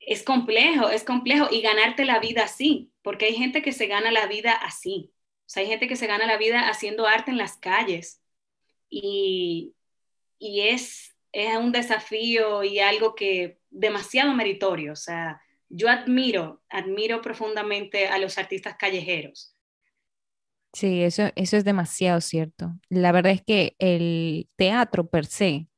Es complejo, es complejo y ganarte la vida así, porque hay gente que se gana la vida así. O sea, hay gente que se gana la vida haciendo arte en las calles y, y es, es un desafío y algo que demasiado meritorio. O sea, yo admiro, admiro profundamente a los artistas callejeros Sí, eso, eso es demasiado cierto. La verdad es que el teatro per se,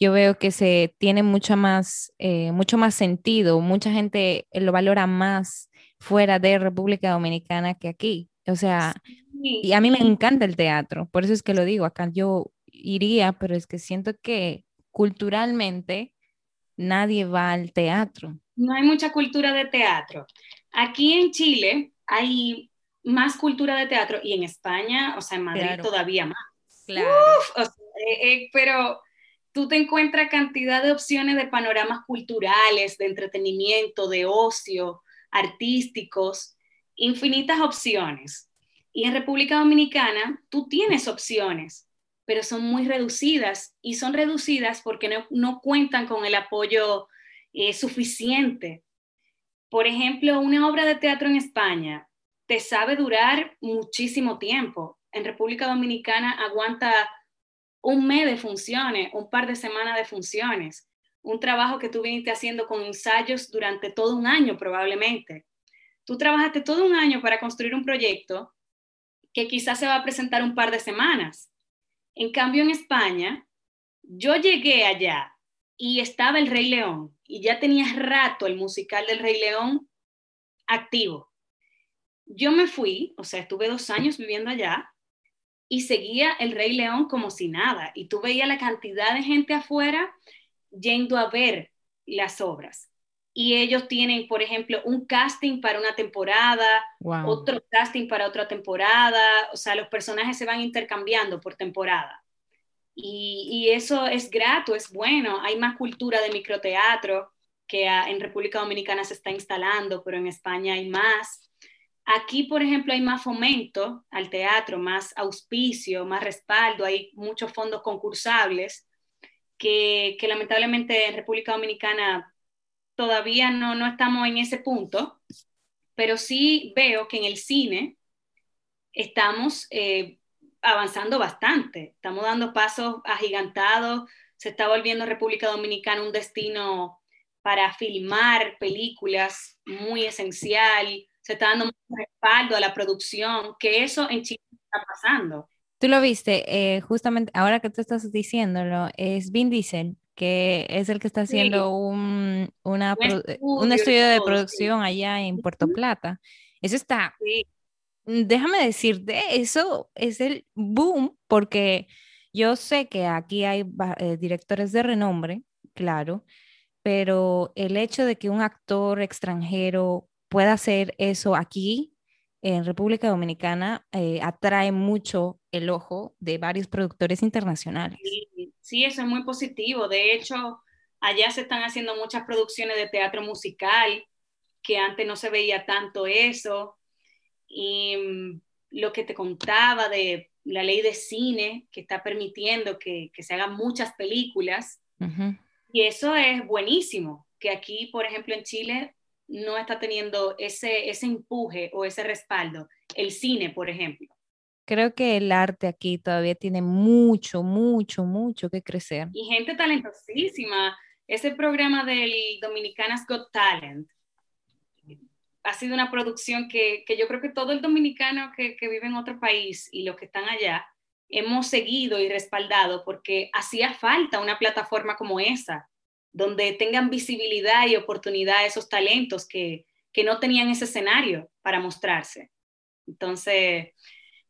yo veo que se tiene mucho más, eh, mucho más sentido, mucha gente lo valora más fuera de República Dominicana que aquí. O sea, y a mí me encanta el teatro, por eso es que lo digo, acá yo iría, pero es que siento que culturalmente nadie va al teatro. No hay mucha cultura de teatro. Aquí en Chile hay más cultura de teatro y en España, o sea, en Madrid todavía más. Claro. Eh, eh, pero tú te encuentras cantidad de opciones de panoramas culturales, de entretenimiento, de ocio, artísticos, infinitas opciones. Y en República Dominicana tú tienes opciones, pero son muy reducidas y son reducidas porque no, no cuentan con el apoyo eh, suficiente. Por ejemplo, una obra de teatro en España te sabe durar muchísimo tiempo. En República Dominicana aguanta un mes de funciones, un par de semanas de funciones, un trabajo que tú viniste haciendo con ensayos durante todo un año probablemente. Tú trabajaste todo un año para construir un proyecto que quizás se va a presentar un par de semanas. En cambio, en España, yo llegué allá y estaba el Rey León y ya tenía rato el musical del Rey León activo yo me fui, o sea, estuve dos años viviendo allá y seguía el Rey León como si nada. Y tú veías la cantidad de gente afuera yendo a ver las obras. Y ellos tienen, por ejemplo, un casting para una temporada, otro casting para otra temporada. O sea, los personajes se van intercambiando por temporada. Y, y eso es grato, es bueno. Hay más cultura de microteatro que en República Dominicana se está instalando, pero en España hay más. Aquí, por ejemplo, hay más fomento al teatro, más auspicio, más respaldo, hay muchos fondos concursables que, lamentablemente en República Dominicana todavía no, no estamos en ese punto, pero sí veo que en el cine estamos eh, avanzando bastante, estamos dando pasos agigantados, se está volviendo República Dominicana un destino para filmar películas muy esencial, se está dando mucho respaldo a la producción, que eso en Chile está pasando. Tú lo viste, eh, justamente ahora que tú estás diciéndolo, es Vin Diesel, que es el que está haciendo un, una, un, estudio, de producción allá en Puerto Plata. Eso está, déjame decirte, eso es el boom, porque yo sé que aquí hay eh, directores de renombre, claro, pero el hecho de que un actor extranjero pueda hacer eso aquí en República Dominicana eh, atrae mucho el ojo de varios productores internacionales. Sí, eso es muy positivo. De hecho, allá se están haciendo muchas producciones de teatro musical, que antes no se veía tanto eso. Y mm, lo que te contaba de la ley de cine, que está permitiendo que, se hagan muchas películas. Y eso es buenísimo, que aquí, por ejemplo, en Chile no está teniendo ese, ese empuje o ese respaldo. El cine, por ejemplo. Creo que el arte aquí todavía tiene mucho, mucho, mucho que crecer. Y gente talentosísima. Ese programa del Dominicanas Got Talent ha sido una producción que, que yo creo que todo el dominicano que, que vive en otro país y los que están allá hemos seguido y respaldado porque hacía falta una plataforma como esa, donde tengan visibilidad y oportunidad esos talentos que, que no tenían ese escenario para mostrarse. Entonces,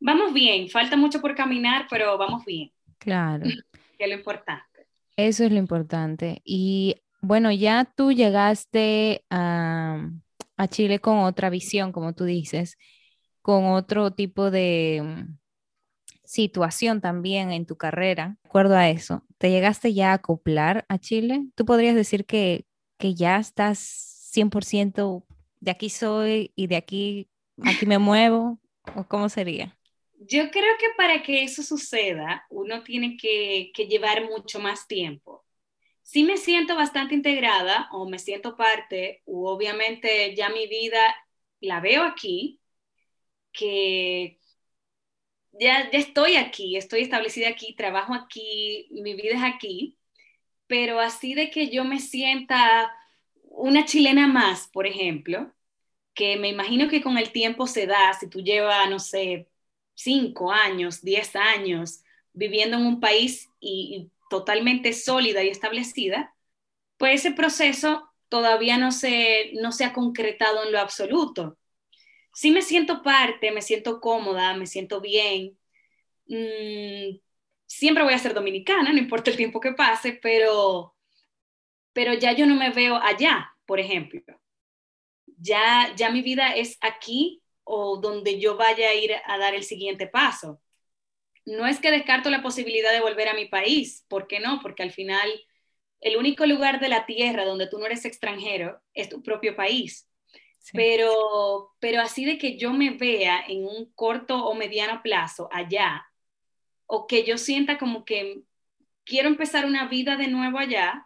vamos bien, falta mucho por caminar, pero vamos bien. Claro. que es lo importante. Eso es lo importante. Y bueno, ya tú llegaste a, a Chile con otra visión, como tú dices, con otro tipo de situación también en tu carrera. De acuerdo a eso, ¿te llegaste ya a acoplar a Chile? ¿Tú podrías decir que, que ya estás 100% de aquí soy y de aquí, aquí me muevo? ¿O cómo sería? Yo creo que para que eso suceda, uno tiene que, llevar mucho más tiempo. Sí me siento bastante integrada o me siento parte, u obviamente ya mi vida la veo aquí, que ya, ya estoy aquí, estoy establecida aquí, trabajo aquí, mi vida es aquí, pero así de que yo me sienta una chilena más, por ejemplo, que me imagino que con el tiempo se da, si tú llevas, no sé, cinco años, diez años viviendo en un país y, totalmente sólida y establecida, pues ese proceso todavía no se, no se ha concretado en lo absoluto. Sí me siento parte, me siento cómoda, me siento bien. Mm, siempre voy a ser dominicana, no importa el tiempo que pase, pero, pero ya yo no me veo allá, por ejemplo. Ya, ya mi vida es aquí o donde yo vaya a ir a dar el siguiente paso. No es que descarto la posibilidad de volver a mi país, ¿por qué no? Porque al final el único lugar de la tierra donde tú no eres extranjero es tu propio país. Pero, pero así de que yo me vea en un corto o mediano plazo allá, o que yo sienta como que quiero empezar una vida de nuevo allá,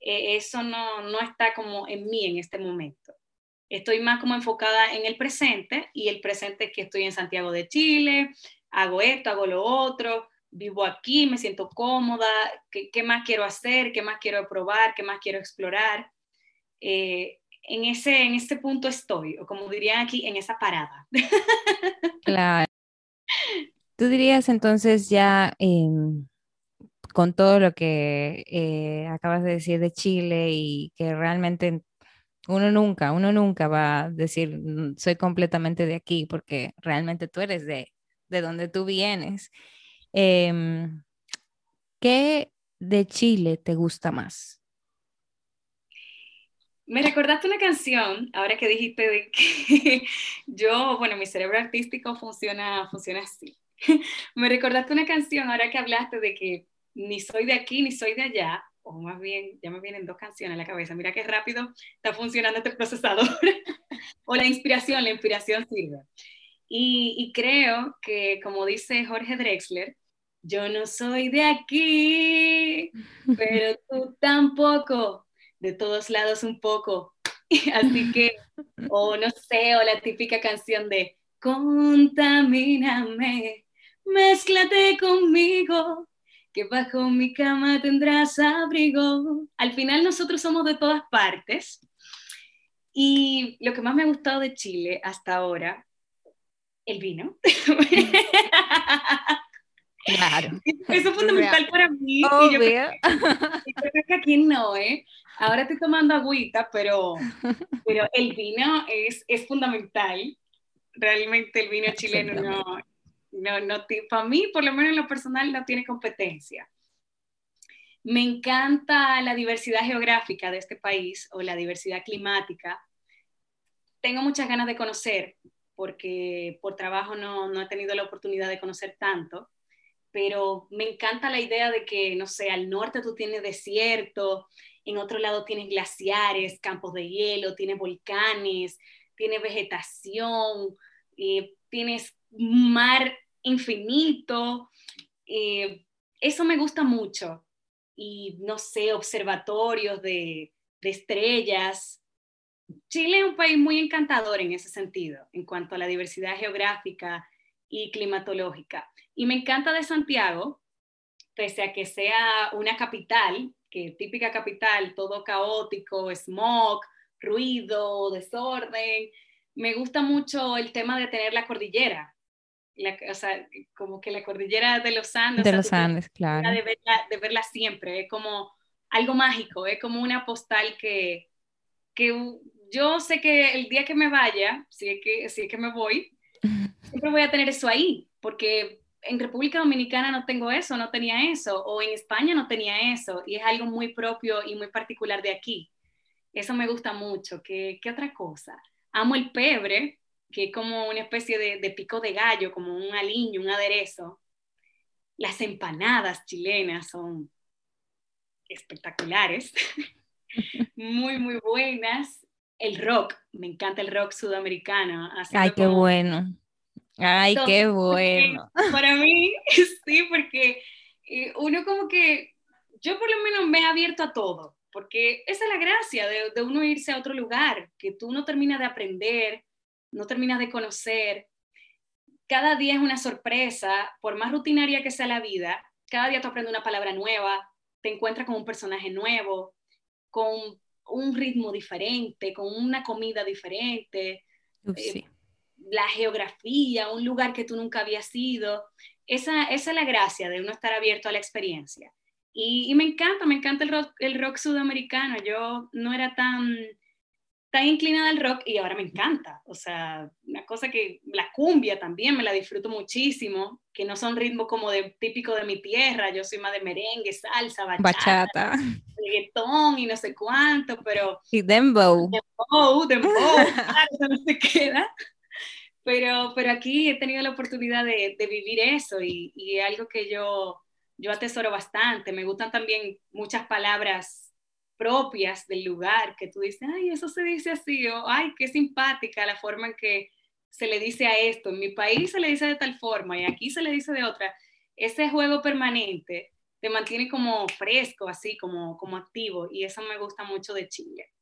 eh, eso no, no está como en mí en este momento estoy más como enfocada en el presente y el presente es que estoy en Santiago de Chile, hago esto, hago lo otro, vivo aquí, me siento cómoda, qué, más quiero hacer, qué más quiero probar, qué más quiero explorar. Eh, en, ese, en este punto estoy, o como dirían aquí, en esa parada. Claro. Tú dirías entonces ya em, con todo lo que eh, acabas de decir de Chile y que realmente uno nunca, uno nunca va a decir, mm, soy completamente de aquí, porque realmente tú eres de, de donde tú vienes. Em, ¿Qué de Chile te gusta más? Me recordaste una canción, ahora que dijiste de que yo, bueno, mi cerebro artístico funciona, funciona así. Me recordaste una canción, ahora que hablaste de que ni soy de aquí ni soy de allá, o más bien, ya me vienen dos canciones a la cabeza. Mira qué rápido está funcionando este procesador. o la inspiración, la inspiración sirve. Y, y, creo que, como dice Jorge Drexler, yo no soy de aquí, pero tú tampoco, de todos lados un poco. Así que, o no sé, o la típica canción de Contamíname, mézclate conmigo, que bajo mi cama tendrás abrigo. Al final nosotros somos de todas partes. Y lo que más me ha gustado de Chile hasta ahora, el vino. Claro. Eso es fundamental para mí. Y yo, creo, que aquí no, ¿eh? Ahora estoy tomando agüita, pero, pero el vino es, es fundamental. Realmente el vino chileno no, no, no, para mí, por lo menos en lo personal, no tiene competencia. Me encanta la diversidad geográfica de este país o la diversidad climática. Tengo muchas ganas de conocer, porque por trabajo no, no he tenido la oportunidad de conocer tanto, pero me encanta la idea de que, no sé, al norte tú tienes desierto, en otro lado tienes glaciares, campos de hielo, tienes volcanes, tienes vegetación, eh, tienes mar infinito. Eh, eso me gusta mucho. Y no sé, observatorios de, estrellas. Chile es un país muy encantador en ese sentido, en cuanto a la diversidad geográfica y climatológica. Y me encanta de Santiago, pese a que sea una capital, que típica capital, todo caótico, smog, ruido, desorden. Me gusta mucho el tema de tener la cordillera, o sea, como que la cordillera de los Andes. De los Andes, claro. De verla, de verla, siempre, es como algo mágico, es como una postal que, que yo sé que el día que me vaya, si es que, si es que me voy, siempre voy a tener eso ahí, porque en República Dominicana no tengo eso, no tenía eso, o en España no tenía eso, y es algo muy propio y muy particular de aquí. Eso me gusta mucho. ¿Qué, qué otra cosa? Amo el pebre, que es como una especie de, de, pico de gallo, como un aliño, un aderezo. Las empanadas chilenas son espectaculares, muy, muy buenas. El rock, me encanta el rock sudamericano. Ay, qué bueno. Ay, qué bueno. Para mí, sí, porque eh, uno como que, yo por lo menos me he abierto a todo, porque esa es la gracia de, de uno irse a otro lugar, que tú no terminas de aprender, no terminas de conocer. Cada día es una sorpresa, por más rutinaria que sea la vida, cada día tú aprendes una palabra nueva, te encuentras con un personaje nuevo, con un ritmo diferente, con una comida diferente, eh, la geografía, un lugar que tú nunca habías ido. Esa, esa, es la gracia de uno estar abierto a la experiencia. Y, me encanta, me encanta el rock, el rock sudamericano. Yo no era tan tan inclinada al rock y ahora me encanta. O sea, una cosa que la cumbia también me la disfruto muchísimo, que no son ritmos como de típico de mi tierra. Yo soy más de merengue, salsa, bachata, reggaetón y no sé cuánto, pero. Y dembow. Dembow, dembow, claro, no se queda. Pero, pero aquí he tenido la oportunidad de, de vivir eso y, y algo que yo, yo atesoro bastante. Me gustan también muchas palabras propias del lugar, que tú dices, ay, eso se dice así, o ay, qué simpática la forma en que se le dice a esto. En mi país se le dice de tal forma y aquí se le dice de otra. Ese juego permanente te mantiene como fresco, así, como, como activo, y eso me gusta mucho de Chile.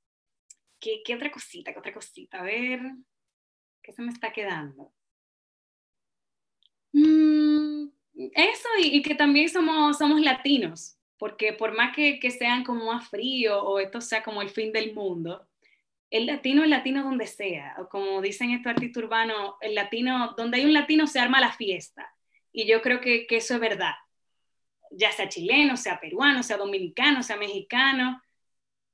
¿Qué, qué otra cosita? ¿Qué otra cosita? A ver, ¿qué se me está quedando? Mm, eso, y, y, que también somos, somos latinos porque por más que, que, sean como más frío o esto sea como el fin del mundo, el latino es latino donde sea, o como dicen estos artistas urbanos, el latino, donde hay un latino se arma la fiesta, y yo creo que, eso es verdad, ya sea chileno, sea peruano, sea dominicano, sea mexicano,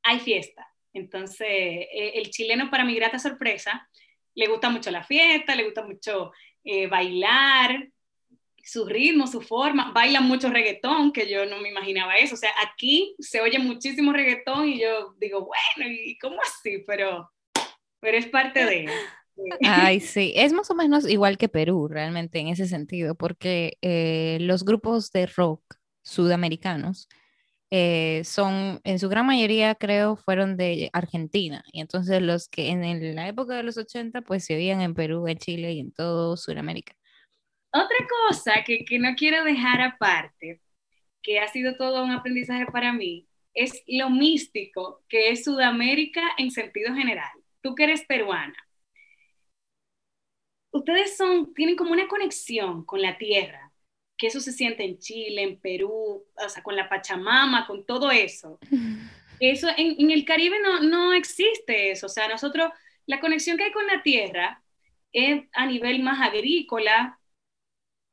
hay fiesta. Entonces, eh, el chileno, para mi grata sorpresa, le gusta mucho la fiesta, le gusta mucho eh, bailar, su ritmo, su forma, bailan mucho reggaetón, que yo no me imaginaba eso. O sea, aquí se oye muchísimo reggaetón y yo digo, bueno, ¿y cómo así? Pero, pero es parte de... Ay, sí, es más o menos igual que Perú, realmente, en ese sentido, porque eh, los grupos de rock sudamericanos eh, son, en su gran mayoría, creo, fueron de Argentina. Y entonces los que en la época de los 80, pues se oían en Perú, en Chile y en todo Sudamérica. Otra cosa que, que no quiero dejar aparte, que ha sido todo un aprendizaje para mí, es lo místico que es Sudamérica en sentido general. Tú que eres peruana, ustedes son, tienen como una conexión con la tierra, que eso se siente en Chile, en Perú, o sea, con la Pachamama, con todo eso. Eso en, en el Caribe no, no existe eso, o sea, nosotros, la conexión que hay con la tierra es a nivel más agrícola,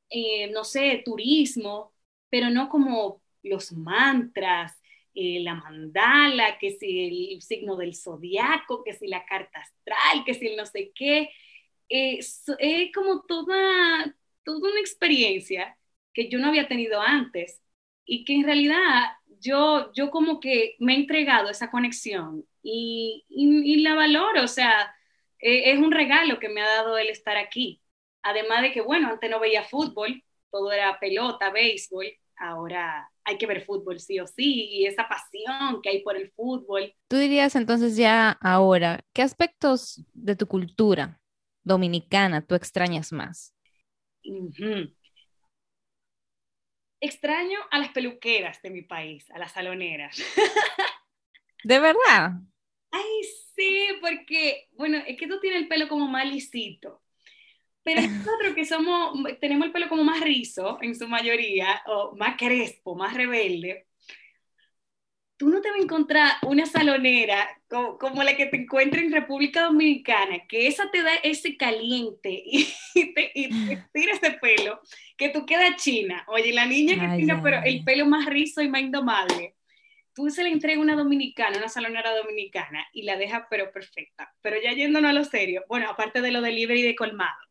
eh, no sé, turismo, pero no como los mantras, eh, la mandala, que si el signo del zodiaco, que si la carta astral, que si el no sé qué. Es, como toda, toda una experiencia que yo no había tenido antes y que en realidad yo, yo como que me he entregado esa conexión y, y, la valoro, o sea, e, es un regalo que me ha dado el estar aquí. Además de que, bueno, antes no veía fútbol, todo era pelota, béisbol, ahora hay que ver fútbol sí o sí, y esa pasión que hay por el fútbol. Tú dirías entonces ya ahora, ¿qué aspectos de tu cultura dominicana tú extrañas más? Extraño a las peluqueras de mi país, a las saloneras. ¿De verdad? Ay, Sí, porque, bueno, es que tú tienes el pelo como más lisito. Pero nosotros que somos, tenemos el pelo como más rizo en su mayoría, o más crespo, más rebelde, tú no te vas a encontrar una salonera como, la que te encuentras en República Dominicana, que esa te da ese caliente y te, tira ese pelo, que tú quedas china. Oye, la niña que tiene pero el pelo más rizo y más indomable, tú se le entrega una dominicana, una salonera dominicana, y la deja pero perfecta. Pero ya yéndonos a lo serio, bueno, aparte de lo delivery de colmado.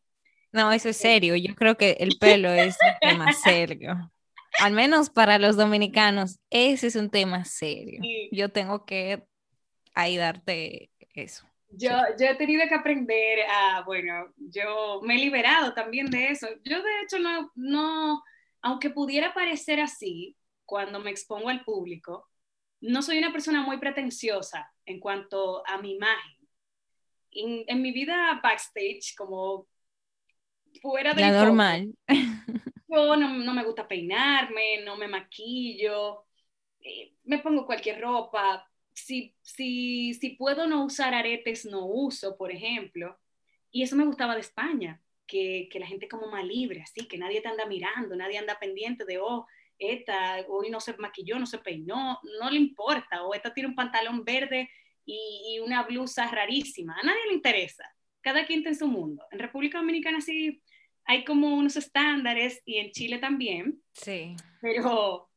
No, eso es serio. Yo creo que el pelo es un tema serio al menos para los dominicanos, ese es un tema serio. Yo tengo que ahí darte eso. Yo, yo he tenido que aprender a, bueno, yo me he liberado también de eso. Yo de hecho no, no, aunque pudiera parecer así cuando me expongo al público, no soy una persona muy pretenciosa en cuanto a mi imagen. En, en mi vida backstage, como fuera de... La normal. Yo no, me gusta peinarme, no me maquillo, eh, me pongo cualquier ropa. Si, si, si puedo no usar aretes, no uso, por ejemplo. Y eso me gustaba de España, que, que la gente como más libre, así, que nadie te anda mirando, nadie anda pendiente de, oh, esta hoy no se maquilló, no se peinó, no le importa, o esta tiene un pantalón verde y, y, una blusa rarísima, a nadie le interesa, cada quien está en su mundo. En República Dominicana sí hay como unos estándares y en Chile también. Sí. Pero,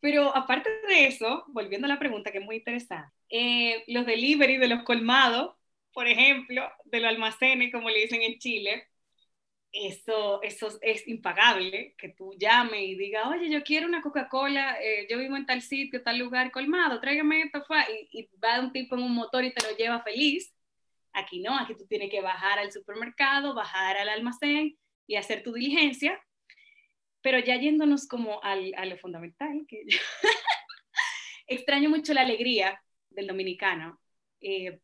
pero aparte de eso, volviendo a la pregunta que es muy interesante, eh, los delivery de los colmados, por ejemplo, de los almacenes, como le dicen en Chile, eso, eso es impagable, que tú llames y digas, oye, yo quiero una Coca-Cola, eh, yo vivo en tal sitio, tal lugar colmado, tráigame esto, y, y va un tipo en un motor y te lo lleva feliz. Aquí no, aquí tú tienes que bajar al supermercado, bajar al almacén, y hacer tu diligencia, pero ya yéndonos como al, a lo fundamental, extraño mucho la alegría del dominicano. Eh,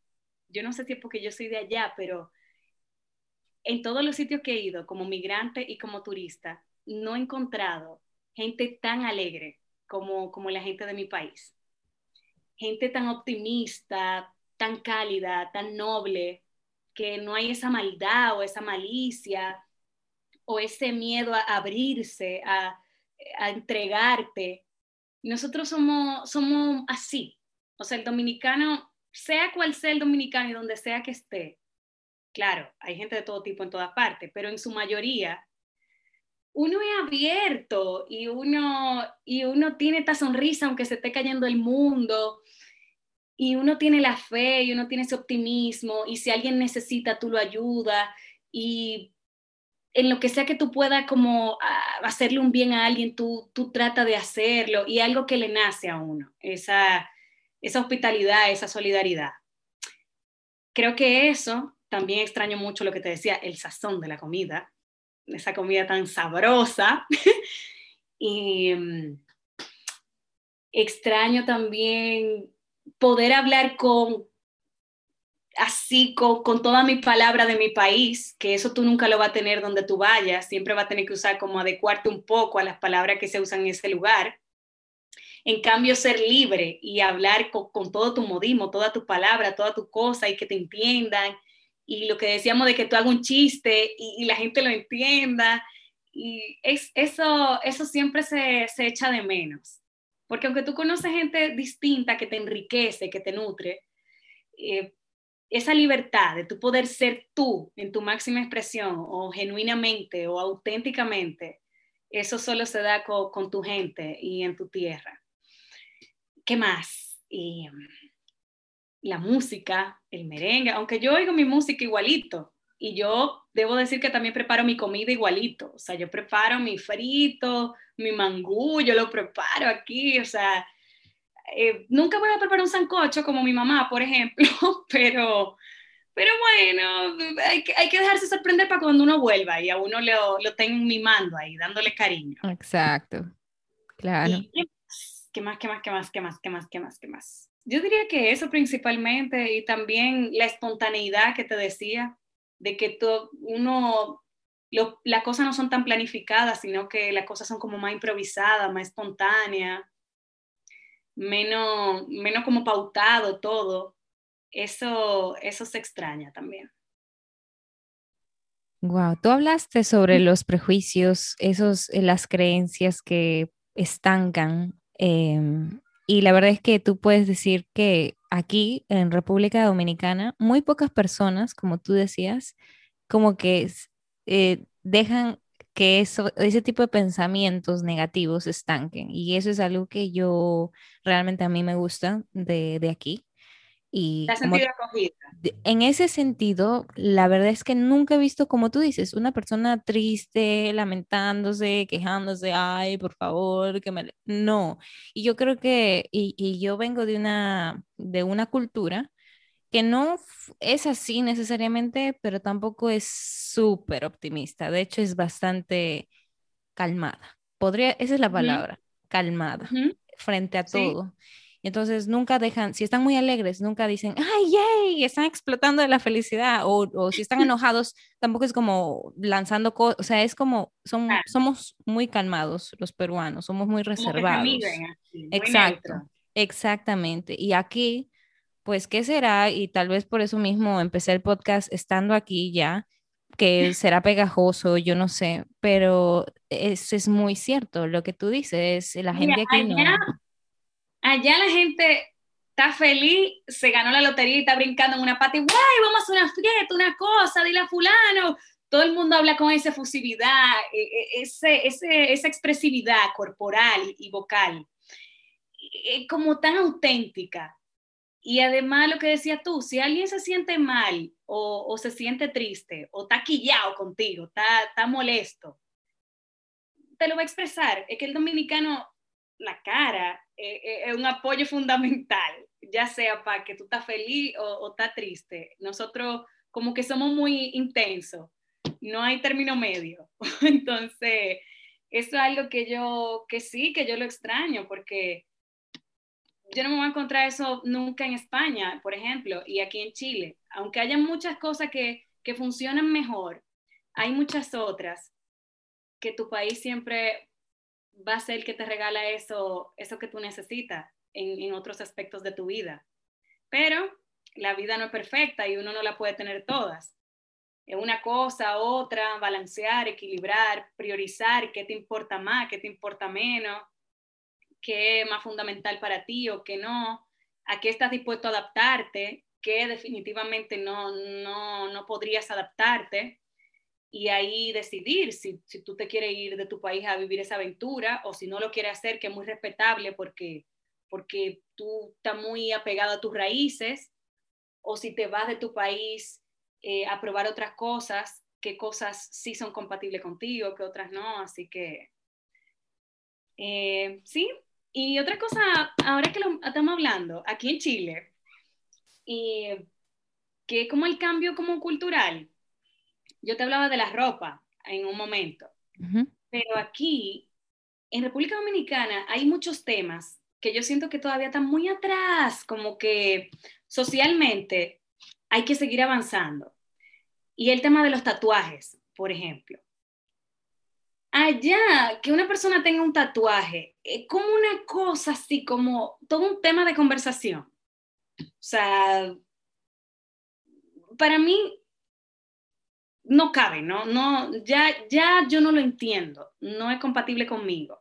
yo no sé si es porque yo soy de allá, pero en todos los sitios que he ido, como migrante y como turista, no he encontrado gente tan alegre como, como la gente de mi país. Gente tan optimista, tan cálida, tan noble, que no hay esa maldad o esa malicia o ese miedo a abrirse, a, entregarte. Nosotros somos, somos así. O sea, el dominicano, sea cual sea el dominicano y donde sea que esté, claro, hay gente de todo tipo en todas partes, pero en su mayoría, uno es abierto y uno, y uno tiene esta sonrisa aunque se esté cayendo el mundo. Y uno tiene la fe y uno tiene ese optimismo y si alguien necesita, tú lo ayudas y en lo que sea que tú puedas como ah, hacerle un bien a alguien, tú, tú trata de hacerlo y algo que le nace a uno, esa, esa hospitalidad, esa solidaridad. Creo que eso, también extraño mucho lo que te decía, el sazón de la comida, esa comida tan sabrosa. y mm, extraño también poder hablar con así con, con, toda mi palabra de mi país, que eso tú nunca lo vas a tener donde tú vayas, siempre vas a tener que usar como adecuarte un poco a las palabras que se usan en ese lugar. En cambio, ser libre y hablar con, todo tu modismo, toda tu palabra, toda tu cosa y que te entiendan. Y lo que decíamos de que tú hagas un chiste y, la gente lo entienda. Y es, eso, eso siempre se, se echa de menos. Porque aunque tú conoces gente distinta que te enriquece, que te nutre, eh, esa libertad de tu poder ser tú en tu máxima expresión o genuinamente o auténticamente, eso solo se da con, tu gente y en tu tierra. ¿Qué más? La música, el merengue, aunque yo oigo mi música igualito y yo debo decir que también preparo mi comida igualito, o sea, yo preparo mi frito, mi mangú, yo lo preparo aquí, o sea, eh, nunca voy a preparar un sancocho como mi mamá, por ejemplo, pero, pero bueno, hay que, hay que dejarse sorprender para cuando uno vuelva y a uno lo, lo tengan mimando ahí, dándole cariño. Exacto, claro. qué, más, ¿Qué más, qué más, qué más, qué más, qué más, qué más? Yo diría que eso principalmente y también la espontaneidad que te decía, de que todo, uno, las cosas no son tan planificadas, sino que las cosas son como más improvisadas, más espontáneas menos, menos como pautado todo. eso, eso se extraña también. Wow, tú hablaste sobre los prejuicios, esos, eh, las creencias que estancan. Em, y la verdad es que tú puedes decir que aquí en República Dominicana, muy pocas personas, como tú decías, como que eh, dejan que eso, ese tipo de pensamientos negativos estanquen. Y eso es algo que yo realmente a mí me gusta de, de aquí. Y ¿Te has sentido acogida? En ese sentido, la verdad es que nunca he visto, como tú dices, una persona triste, lamentándose, quejándose, ay, por favor, que me... No. Y yo creo que, y, y yo vengo de una, de una cultura que no es así necesariamente, pero tampoco es súper optimista. De hecho, es bastante calmada. Podría, esa es la palabra, calmada, frente a todo. Entonces nunca dejan, si están muy alegres, nunca dicen, ay, yay, están explotando de la felicidad. O, o si están enojados, tampoco es como lanzando cosas, o sea, es como, son, somos muy calmados los peruanos, somos muy reservados. Exacto, exactamente. Y aquí, pues, ¿qué será? Y tal vez por eso mismo empecé el podcast estando aquí ya, que será pegajoso, yo no sé, pero eso es muy cierto, lo que tú dices, la gente aquí no allá la gente está feliz, se ganó la lotería y está brincando en una pata y, guay, vamos a hacer una fiesta, una cosa, dile a fulano. Todo el mundo habla con esa efusividad, e, e, ese, esa expresividad corporal y vocal, como tan auténtica. Y además lo que decías tú, si alguien se siente mal o, se siente triste o está quillado contigo, está, está molesto, te lo va a expresar. Es que el dominicano, la cara, eh, eh, es un apoyo fundamental, ya sea para que tú estás feliz o, estás triste. Nosotros como que somos muy intensos, no hay término medio. Entonces, eso es algo que yo, que sí, que yo lo extraño, porque yo no me voy a encontrar eso nunca en España, por ejemplo, y aquí en Chile. Aunque haya muchas cosas que, que funcionan mejor, hay muchas otras que tu país siempre va a ser el que te regala eso, eso que tú necesitas en, en otros aspectos de tu vida. Pero la vida no es perfecta y uno no la puede tener todas. Es una cosa, otra, balancear, equilibrar, priorizar qué te importa más, qué te importa menos, qué es más fundamental para ti o qué no, a qué estás dispuesto a adaptarte, qué definitivamente no, no, no podrías adaptarte y ahí decidir si, si, tú te quieres ir de tu país a vivir esa aventura o si no lo quieres hacer, que es muy respetable porque, porque tú estás muy apegado a tus raíces, o si te vas de tu país eh, a probar otras cosas, qué cosas sí son compatibles contigo, qué otras no, así que eh, sí. Y otra cosa, ahora que lo estamos hablando, aquí en Chile, y que como el cambio como cultural, yo te hablaba de la ropa en un momento, pero aquí, en República Dominicana, hay muchos temas que yo siento que todavía están muy atrás, como que socialmente hay que seguir avanzando. Y el tema de los tatuajes, por ejemplo. Allá, que una persona tenga un tatuaje, es como una cosa así, como todo un tema de conversación. O sea, para mí no cabe, ¿no? no ya, ya yo no lo entiendo, no es compatible conmigo.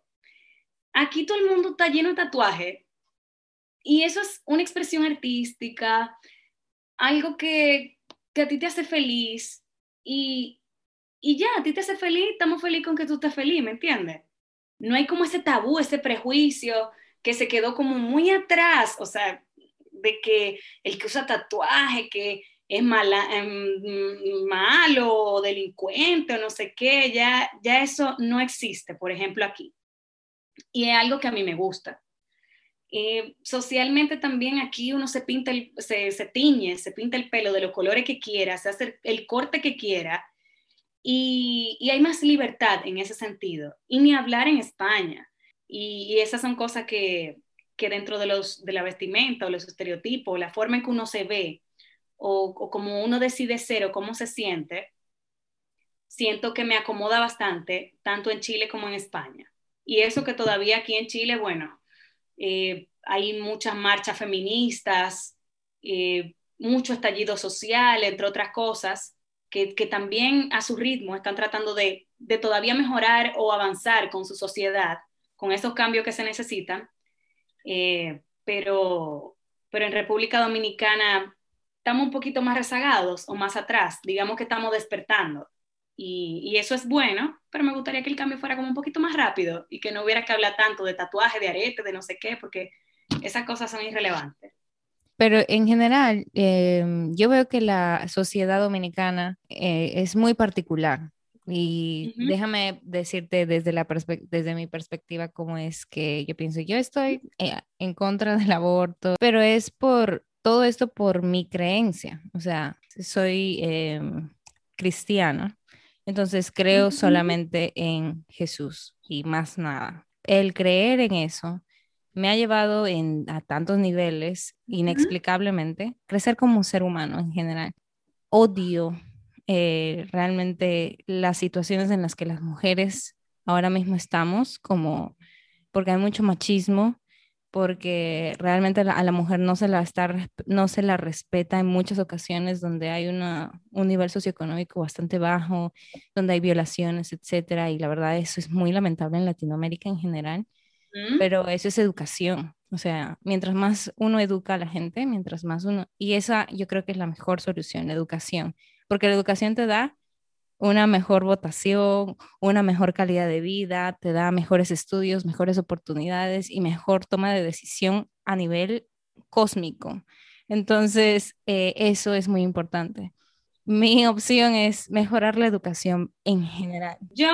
Aquí todo el mundo está lleno de tatuajes y eso es una expresión artística, algo que, que a ti te hace feliz y, y ya, a ti te hace feliz, estamos felices con que tú estés feliz, ¿me entiendes? No hay como ese tabú, ese prejuicio que se quedó como muy atrás, o sea, de que el que usa tatuaje, que es mala, em, malo o delincuente o no sé qué, ya, ya eso no existe, por ejemplo, aquí. Y es algo que a mí me gusta. socialmente también aquí uno se pinta, el, se, se, tiñe, se pinta el pelo de los colores que quiera, se hace el corte que quiera y, hay más libertad en ese sentido. Y ni hablar en España. Y, y esas son cosas que, que dentro de, los, de la vestimenta o los estereotipos, la forma en que uno se ve, o, como uno decide ser o cómo se siente, siento que me acomoda bastante, tanto en Chile como en España. Y eso que todavía aquí en Chile, bueno, eh, hay muchas marchas feministas, eh, mucho estallido social, entre otras cosas, que, también a su ritmo están tratando de, todavía mejorar o avanzar con su sociedad, con esos cambios que se necesitan. Eh, pero, pero en República Dominicana estamos un poquito más rezagados o más atrás, digamos que estamos despertando. Y, y, eso es bueno, pero me gustaría que el cambio fuera como un poquito más rápido y que no hubiera que hablar tanto de tatuaje, de arete, de no sé qué, porque esas cosas son irrelevantes. Pero en general, em, yo veo que la sociedad dominicana eh, es muy particular. Y déjame decirte desde, la desde mi perspectiva cómo es que yo pienso. Yo estoy eh, en contra del aborto, pero es por todo esto por mi creencia. O sea, soy em, cristiana, entonces creo solamente en Jesús y más nada. El creer en eso me ha llevado en, a tantos niveles, inexplicablemente, crecer como ser humano en general. Odio eh, realmente las situaciones en las que las mujeres ahora mismo estamos, como porque hay mucho machismo, porque realmente a la mujer no se la, está, no se la respeta en muchas ocasiones donde hay una, un nivel socioeconómico bastante bajo, donde hay violaciones, etcétera, y la verdad eso es muy lamentable en Latinoamérica en general pero eso es educación. O sea, mientras más uno educa a la gente, mientras más uno, y esa yo creo que es la mejor solución, la educación, porque la educación te da una mejor votación, una mejor calidad de vida, te da mejores estudios, mejores oportunidades y mejor toma de decisión a nivel cósmico. Entonces, eh, eso es muy importante mi opción es mejorar la educación en general. Yo,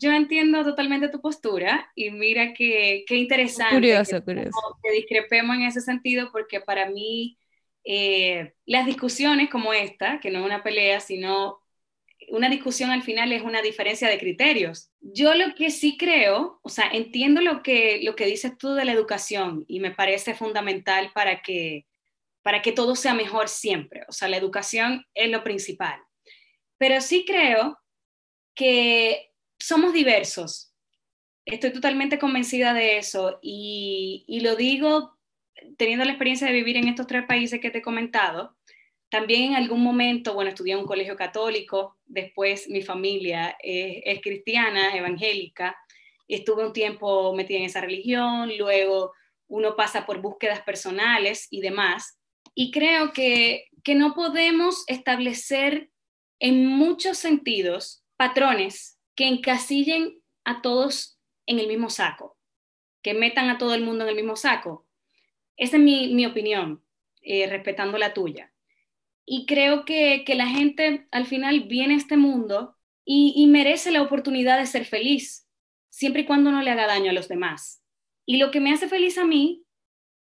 yo entiendo totalmente tu postura y mira qué interesante curioso, que, curioso. que discrepemos en ese sentido porque para mí eh, las discusiones como esta, que no es una pelea, sino una discusión al final es una diferencia de criterios. Yo lo que sí creo, o sea, entiendo lo que, lo que dices tú de la educación y me parece fundamental para que para que todo sea mejor siempre. O sea, la educación es lo principal. Pero sí creo que somos diversos. Estoy totalmente convencida de eso y, lo digo teniendo la experiencia de vivir en estos tres países que te he comentado. También en algún momento, bueno, estudié en un colegio católico, después mi familia es, es cristiana, evangélica, estuve un tiempo metida en esa religión, luego uno pasa por búsquedas personales y demás, y creo que, no podemos establecer en muchos sentidos patrones que encasillen a todos en el mismo saco, que metan a todo el mundo en el mismo saco. Esa es mi, opinión, eh, respetando la tuya. Y creo que, la gente al final viene a este mundo y, y merece la oportunidad de ser feliz, siempre y cuando no le haga daño a los demás. Y lo que me hace feliz a mí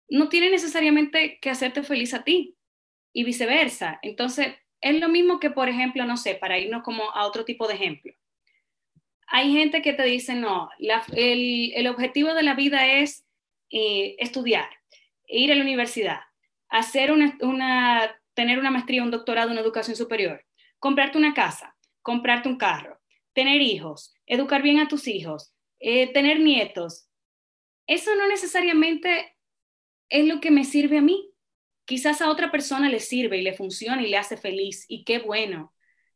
no tiene necesariamente que hacerte feliz a ti y viceversa. Entonces, es lo mismo que, por ejemplo, no sé, para irnos como a otro tipo de ejemplo. Hay gente que te dice, no, el, objetivo de la vida es eh, estudiar, ir a la universidad, hacer una, tener una maestría, un doctorado, una educación superior, comprarte una casa, comprarte un carro, tener hijos, educar bien a tus hijos, eh, tener nietos. Eso no necesariamente es lo que me sirve a mí. Quizás a otra persona le sirve y le funciona y le hace feliz. Y qué bueno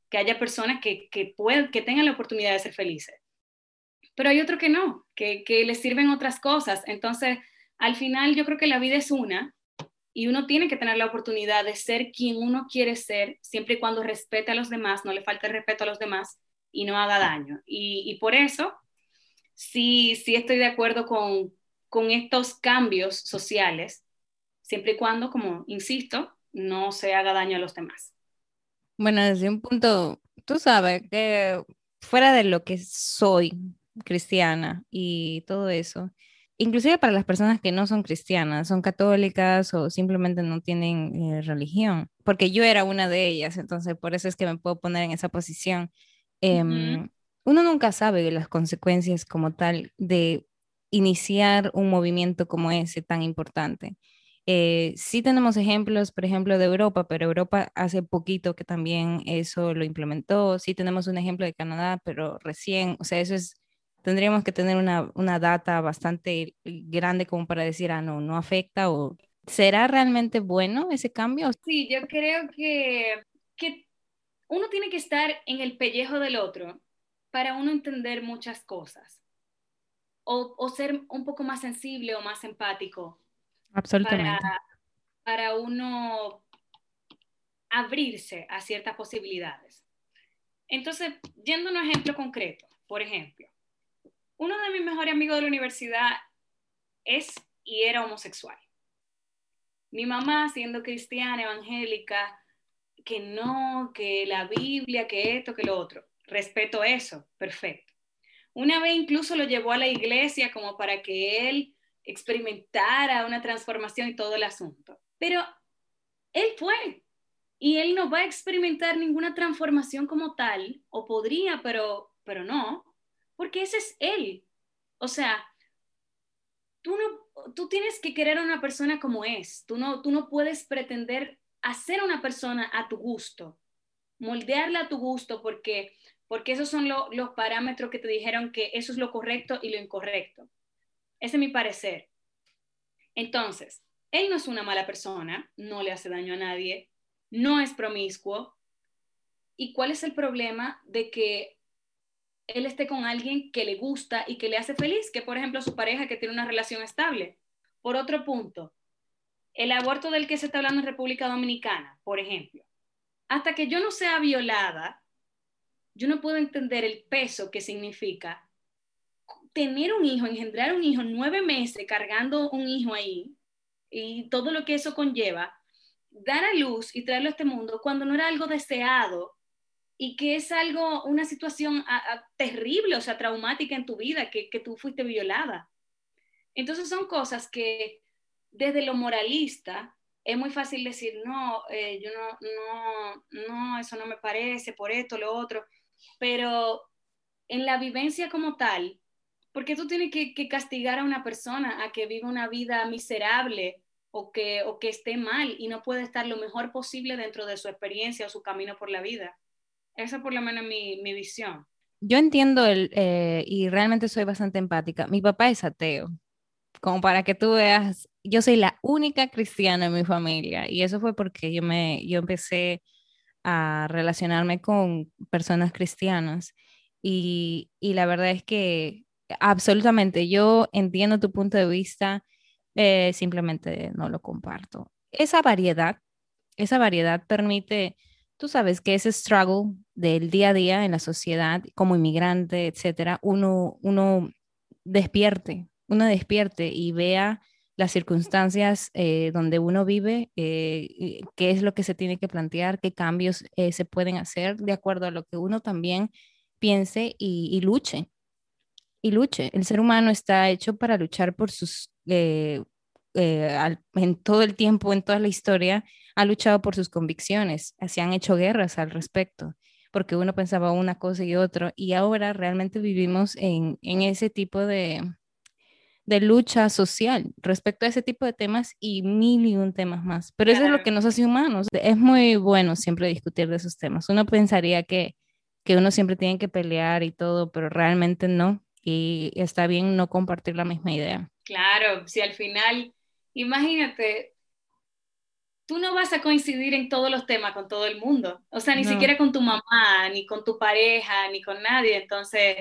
que haya personas que, que, que tengan la oportunidad de ser felices. Pero hay otro que no, que, que les sirven otras cosas. Entonces, al final yo creo que la vida es una y uno tiene que tener la oportunidad de ser quien uno quiere ser, siempre y cuando respete a los demás, no le falte respeto a los demás y no haga daño. Y, y por eso, sí, sí estoy de acuerdo con, con estos cambios sociales, siempre y cuando, como insisto, no se haga daño a los demás. Bueno, desde un punto, tú sabes que fuera de lo que soy cristiana y todo eso, inclusive para las personas que no son cristianas, son católicas o simplemente no tienen eh, religión, porque yo era una de ellas, entonces por eso es que me puedo poner en esa posición. Em, uno nunca sabe las consecuencias como tal de iniciar un movimiento como ese tan importante. Eh, sí tenemos ejemplos, por ejemplo, de Europa, pero Europa hace poquito que también eso lo implementó. Sí tenemos un ejemplo de Canadá, pero recién, o sea, eso es, tendríamos que tener una, una data bastante grande como para decir, ah, no, no afecta o ¿Será realmente bueno ese cambio? Sí, yo creo que, que uno tiene que estar en el pellejo del otro para uno entender muchas cosas o, o ser un poco más sensible o más empático. Absolutamente. Para, para uno abrirse a ciertas posibilidades. Entonces, yendo a un ejemplo concreto, por ejemplo, uno de mis mejores amigos de la universidad es y era homosexual. Mi mamá, siendo cristiana, evangélica, que no, que la Biblia, que esto, que lo otro. Respeto eso, perfecto. Una vez incluso lo llevó a la iglesia como para que él experimentara una transformación y todo el asunto. Pero él fue y él no va a experimentar ninguna transformación como tal, o podría, pero, pero no, porque ese es él. O sea, tú, no, tú tienes que querer a una persona como es, tú no, tú no puedes pretender hacer una persona a tu gusto, moldearla a tu gusto, porque, porque esos son los parámetros que te dijeron que eso es lo correcto y lo incorrecto. Ese es mi parecer. Entonces, él no es una mala persona, no le hace daño a nadie, no es promiscuo. ¿Y cuál es el problema de que él esté con alguien que le gusta y que le hace feliz, que por ejemplo su pareja que tiene una relación estable? Por otro punto, el aborto del que se está hablando en República Dominicana, por ejemplo, hasta que yo no sea violada, yo no puedo entender el peso que significa tener un hijo, engendrar un hijo nueve meses cargando un hijo ahí y todo lo que eso conlleva, dar a luz y traerlo a este mundo cuando no era algo deseado y que es algo, una situación terrible, o sea, traumática en tu vida, que, que tú fuiste violada. Entonces son cosas que desde lo moralista es muy fácil decir, no, eh, yo no, no, no, eso no me parece, por esto, lo otro, pero en la vivencia como tal, porque tú tienes que, castigar a una persona a que viva una vida miserable o que, o que esté mal y no puede estar lo mejor posible dentro de su experiencia o su camino por la vida? Esa es por lo menos mi, mi visión. Yo entiendo el, eh, y realmente soy bastante empática. Mi papá es ateo, como para que tú veas, yo soy la única cristiana en mi familia y eso fue porque yo, me, yo empecé a relacionarme con personas cristianas y, y la verdad es que absolutamente yo entiendo tu punto de vista, eh, simplemente no lo comparto. Esa variedad, esa variedad permite, tú sabes que ese struggle del día a día en la sociedad como inmigrante, etcétera, uno, uno despierte, uno despierte y vea las circunstancias eh, donde uno vive, eh, qué es lo que se tiene que plantear, qué cambios eh, se pueden hacer de acuerdo a lo que uno también piense y, luche. Y luche. El ser humano está hecho para luchar por sus, en todo el tiempo, en toda la historia, ha luchado por sus convicciones. Se han hecho guerras al respecto porque uno pensaba una cosa y otro, y ahora realmente vivimos en, en ese tipo de, de lucha social respecto a ese tipo de temas y mil y un temas más. Pero eso es lo que nos hace humanos. Es muy bueno siempre discutir de esos temas. Uno pensaría que, que uno siempre tiene que pelear y todo, pero realmente no. Y está bien no compartir la misma idea. Claro, si al final, imagínate, tú no vas a coincidir en todos los temas con todo el mundo. O sea, ni no. siquiera con tu mamá, ni con tu pareja, ni con nadie. Entonces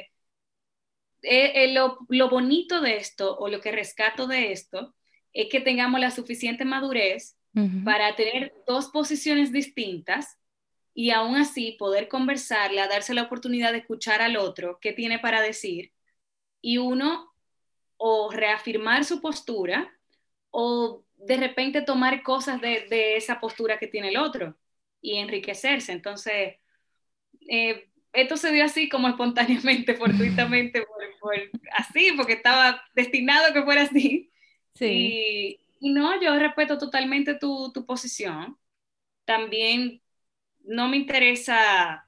eh, eh, lo, lo, bonito de esto o lo que rescato de esto es que tengamos la suficiente madurez uh -huh. para tener dos posiciones distintas y aún así poder conversarla, darse la oportunidad de escuchar al otro qué tiene para decir y uno o reafirmar su postura o de repente tomar cosas de, de esa postura que tiene el otro y enriquecerse. Entonces, eh, esto se dio así como espontáneamente, fortuitamente, por, por, así, porque estaba destinado a que fuera así. Sí. Y, y no, yo respeto totalmente tu, tu, posición. También no me interesa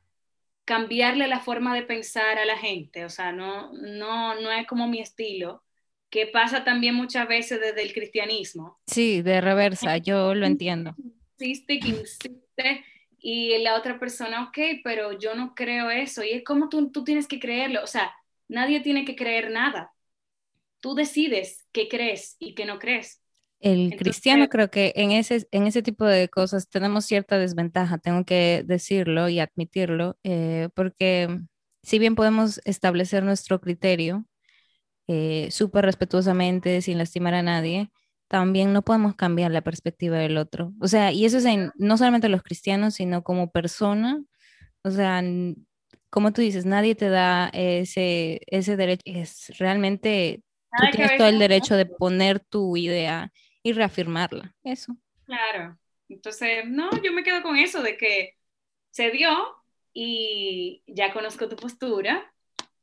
cambiarle la forma de pensar a la gente, o sea, no, no, no es como mi estilo, que pasa también muchas veces desde el cristianismo. Sí, de reversa, yo lo entiendo. Insiste, insiste, y la otra persona, ok, pero yo no creo eso. Y es como tú, tú tienes que creerlo. O sea, nadie tiene que creer nada. Tú decides qué crees y qué no crees. El cristiano creo que en ese, en ese tipo de cosas tenemos cierta desventaja, tengo que decirlo y admitirlo, eh, porque si bien podemos establecer nuestro criterio eh, súper respetuosamente, sin lastimar a nadie, también no podemos cambiar la perspectiva del otro. O sea, y eso es en, no solamente los cristianos, sino como persona. O sea, como tú dices, nadie te da ese, ese derecho. Es realmente, tú tienes todo el derecho de poner tu idea y reafirmarla. Eso. Claro. Entonces, no, yo me quedo con eso de que se dio y ya conozco tu postura,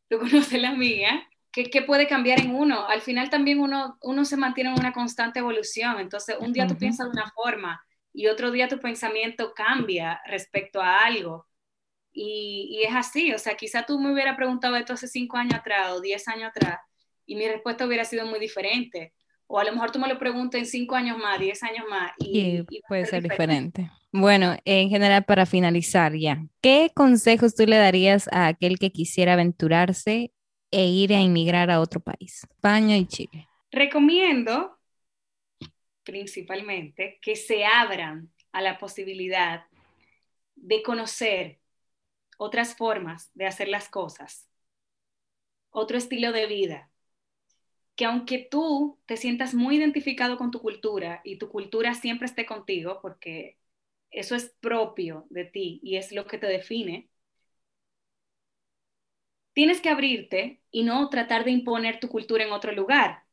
tú conoces la mía, ¿Qué, puede cambiar en uno? Al final también uno, uno se mantiene en una constante evolución, entonces un día tú piensas de una forma y otro día tu pensamiento cambia respecto a algo. Y, y, es así, o sea, quizá tú me hubiera preguntado esto hace cinco años atrás o diez años atrás y mi respuesta hubiera sido muy diferente. O a lo mejor tú me lo preguntas en cinco años más, diez años más. Y, puede ser diferente. diferente. Bueno, en general, para finalizar ya, ¿qué consejos tú le darías a aquel que quisiera aventurarse e ir a inmigrar a otro país, España y Chile? Recomiendo principalmente que se abran a la posibilidad de conocer otras formas de hacer las cosas, otro estilo de vida, que aunque tú te sientas muy identificado con tu cultura y tu cultura siempre esté contigo, porque eso es propio de ti y es lo que te define, tienes que abrirte y no tratar de imponer tu cultura en otro lugar.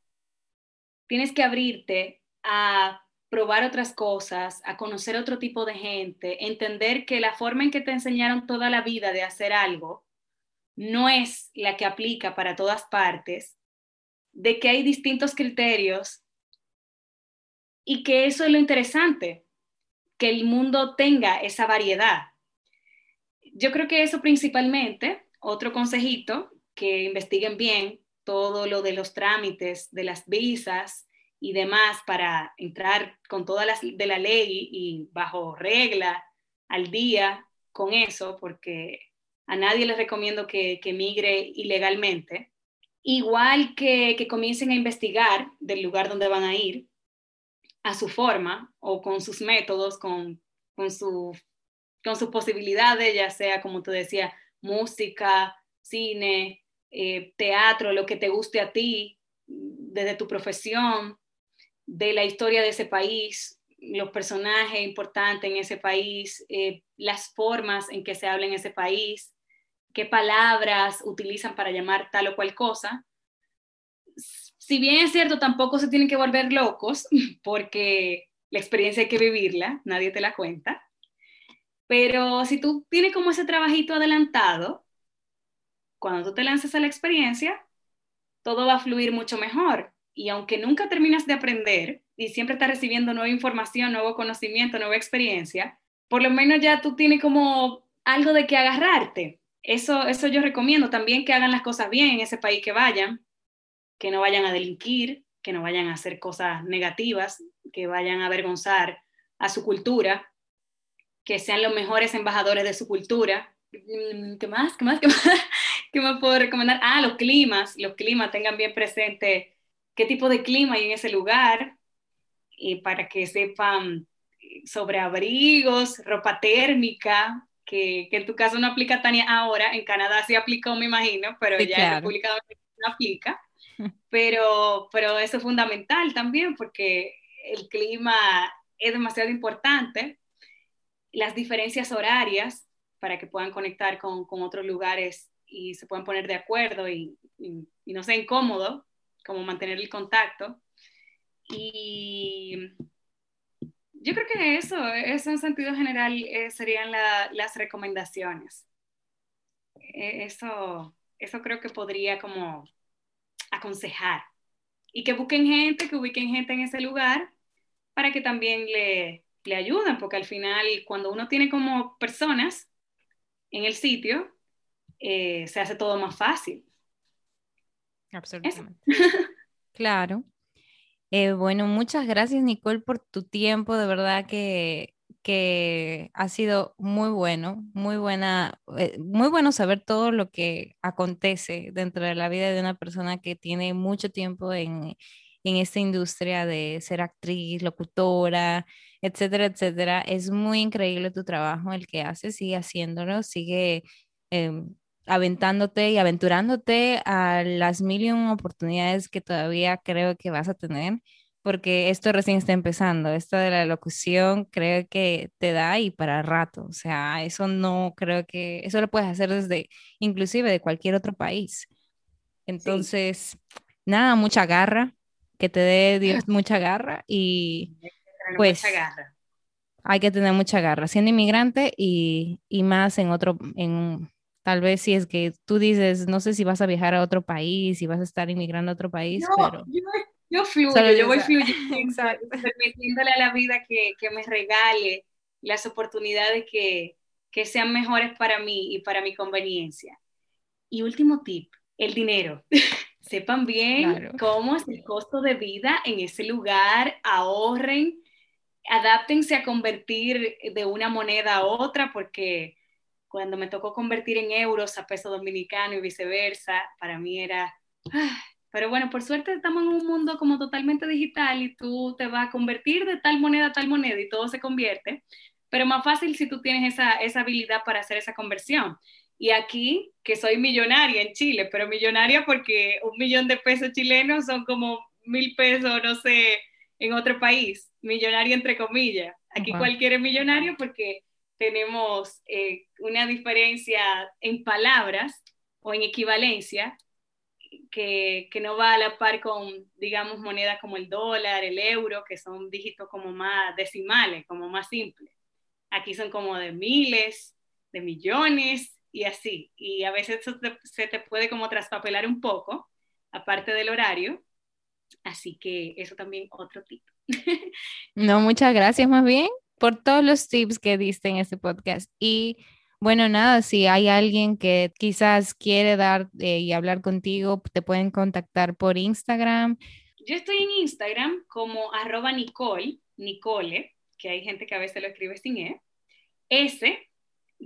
Tienes que abrirte a probar otras cosas, a conocer otro tipo de gente, entender que la forma en que te enseñaron toda la vida de hacer algo no es la que aplica para todas partes, de que hay distintos criterios y que eso es lo interesante, que el mundo tenga esa variedad. Yo creo que eso principalmente otro consejito, que investiguen bien todo lo de los trámites de las visas y demás para entrar con todas las de la ley y bajo regla al día con eso, porque a nadie les recomiendo que, que migre ilegalmente. Igual que, que comiencen a investigar del lugar donde van a ir a su forma o con sus métodos, con, con, su, con sus posibilidades, ya sea, como tú decías, música, cine, eh, teatro, lo que te guste a ti, desde tu profesión, de la historia de ese país, los personajes importantes en ese país, eh, las formas en que se habla en ese país, qué palabras utilizan para llamar tal o cual cosa. Si bien es cierto, tampoco se tienen que volver locos porque la experiencia hay que vivirla, nadie te la cuenta. Pero si tú tienes como ese trabajito adelantado, cuando tú te lances a la experiencia, todo va a fluir mucho mejor. Y aunque nunca terminas de aprender y siempre estás recibiendo nueva información, nuevo conocimiento, nueva experiencia, por lo menos ya tú tienes como algo de que agarrarte. Eso, eso yo recomiendo también que hagan las cosas bien en ese país que vayan, que no vayan a delinquir, que no vayan a hacer cosas negativas, que vayan a avergonzar a su cultura, que sean los mejores embajadores de su cultura. Mm, ¿Qué más? ¿Qué más? ¿Qué más? ¿Qué más puedo recomendar? Ah, los climas. Los climas, tengan bien presente qué tipo de clima hay en ese lugar y para que sepan sobre abrigos, ropa térmica, que, que, en tu caso no aplica Tania ahora, en Canadá sí aplicó, me imagino, pero ya en República Dominicana no aplica. Pero, pero eso es fundamental también porque el clima es demasiado importante las diferencias horarias para que puedan conectar con, con otros lugares y se puedan poner de acuerdo y, y, no sea incómodo, como mantener el contacto. Y yo creo que eso, eso en sentido general eh, serían las recomendaciones. E, eso, eso creo que podría como aconsejar. Y que busquen gente, que ubiquen gente en ese lugar para que también le, le ayudan, porque al final cuando uno tiene como personas en el sitio, eh, se hace todo más fácil. Absolutamente. claro. Eh, bueno, muchas gracias Nicole por tu tiempo, de verdad que, que ha sido muy bueno, muy buena, eh, muy bueno saber todo lo que acontece dentro de la vida de una persona que tiene mucho tiempo en, en esta industria de ser actriz, locutora, etcétera, etcétera. Es muy increíble tu trabajo, el que haces, sigue haciéndolo, sigue em, aventándote y aventurándote a las mil oportunidades que todavía creo que vas a tener, porque esto recién está empezando, esto de la locución creo que te da y para rato, o sea, eso no creo que, eso lo puedes hacer desde, inclusive de cualquier otro país. Entonces, nada, mucha garra, que te dé Dios mucha garra y pues hay que tener mucha garra siendo inmigrante y, y más en otro, en Tal vez si es que tú dices, no sé si vas a viajar a otro país, si vas a estar inmigrando a otro país, pero... Yo, yo fluyo, yo voy fluyendo, permitiéndole a la vida que, que, me regale las oportunidades que, que sean mejores para mí y para mi conveniencia. Y último tip, el dinero. Sepan bien cómo es el costo de vida en ese lugar, ahorren, adáptense a convertir de una moneda a otra porque cuando me tocó convertir en euros a peso dominicano y viceversa, para mí era... pero bueno, por suerte estamos en un mundo como totalmente digital y tú te vas a convertir de tal moneda a tal moneda y todo se convierte, pero más fácil si tú tienes esa, esa habilidad para hacer esa conversión. Y aquí, que soy millonaria en Chile, pero millonaria porque un millón de pesos chilenos son como mil pesos, no sé, en otro país. Millonaria entre comillas. Aquí cualquiera es millonario porque tenemos eh, una diferencia en palabras o en equivalencia que, que, no va a la par con, digamos, monedas como el dólar, el euro, que son dígitos como más decimales, como más simples. Aquí son como de miles, de millones y así. Y a veces se te puede como traspapelar un poco, aparte del horario. Así que eso también otro tipo. no, muchas gracias más bien por todos los tips que diste en este podcast. Y bueno, nada, si hay alguien que quizás quiere dar eh, y hablar contigo, te pueden contactar por Instagram. Yo estoy en Instagram como arroba Nicole, Nicole, que hay gente que a veces lo escribe sin E, S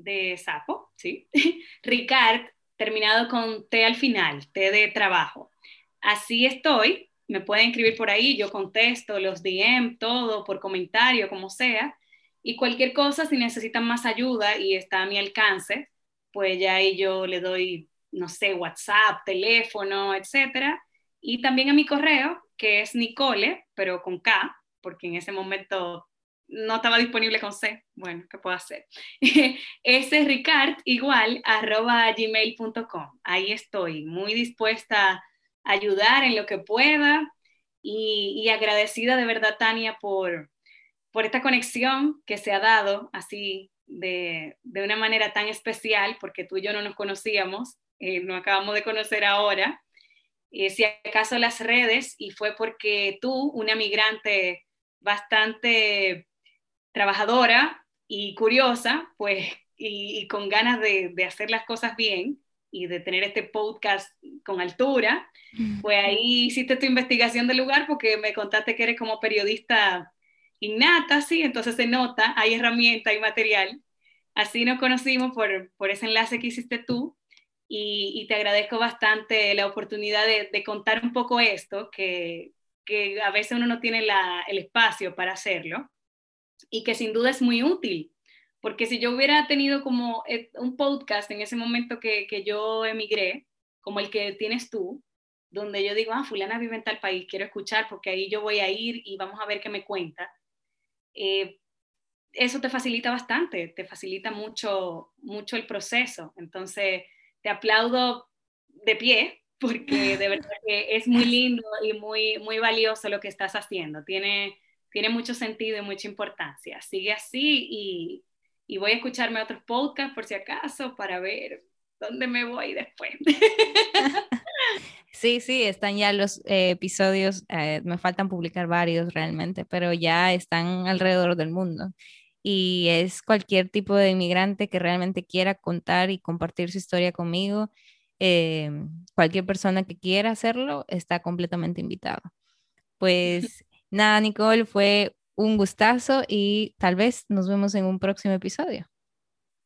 de sapo, ¿sí? Ricard, terminado con T al final, T de trabajo. Así estoy, me pueden escribir por ahí, yo contesto los DM, todo, por comentario, como sea. Y cualquier cosa, si necesitan más ayuda y está a mi alcance, pues ya ahí yo le doy, no sé, WhatsApp, teléfono, etcétera. Y también a mi correo, que es Nicole, pero con K, porque en ese momento no estaba disponible con C. Bueno, ¿qué puedo hacer? Ese es ricard igual arroba gmail.com. Ahí estoy, muy dispuesta a ayudar en lo que pueda y, y agradecida de verdad, Tania, por, por esta conexión que se ha dado así de, de, una manera tan especial, porque tú y yo no nos conocíamos, eh, nos acabamos de conocer ahora. Eh, si acaso las redes, y fue porque tú, una migrante bastante trabajadora y curiosa, pues, y, y con ganas de, de, hacer las cosas bien y de tener este podcast con altura, pues ahí hiciste tu investigación del lugar porque me contaste que eres como periodista innata, sí, entonces se nota, hay herramienta, hay material. Así nos conocimos por, por ese enlace que hiciste tú y, y te agradezco bastante la oportunidad de, de contar un poco esto, que, que, a veces uno no tiene la, el espacio para hacerlo y que sin duda es muy útil, porque si yo hubiera tenido como eh, un podcast en ese momento que, que yo emigré, como el que tienes tú, donde yo digo, ah, fulana vive en tal país, quiero escuchar porque ahí yo voy a ir y vamos a ver qué me cuenta. Eh, eso te facilita bastante, te facilita mucho, mucho el proceso. Entonces, te aplaudo de pie porque de verdad que es muy lindo y muy, muy valioso lo que estás haciendo. Tiene, tiene mucho sentido y mucha importancia. Sigue así y, y voy a escucharme otros podcasts por si acaso para ver dónde me voy después. Sí, sí, están ya los eh, episodios, eh, me faltan publicar varios realmente, pero ya están alrededor del mundo. Y es cualquier tipo de inmigrante que realmente quiera contar y compartir su historia conmigo. Eh, cualquier persona que quiera hacerlo está completamente invitado. Pues nada, Nicole, fue un gustazo y tal vez nos vemos en un próximo episodio.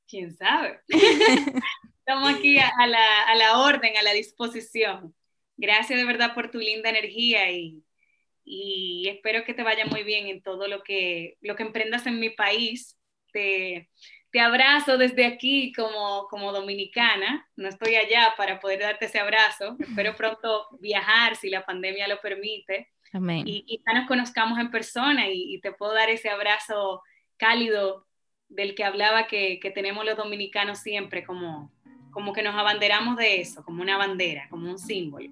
¿Quién sabe? Estamos aquí a la, a la orden, a la disposición. Gracias de verdad por tu linda energía y, y espero que te vaya muy bien en todo lo que, lo que emprendas en mi país. Te, te abrazo desde aquí como, como dominicana. No estoy allá para poder darte ese abrazo. Espero pronto viajar si la pandemia lo permite. Amén. Y quizá nos conozcamos en persona y, y, te puedo dar ese abrazo cálido del que hablaba que, que tenemos los dominicanos siempre, como, como que nos abanderamos de eso, como una bandera, como un símbolo.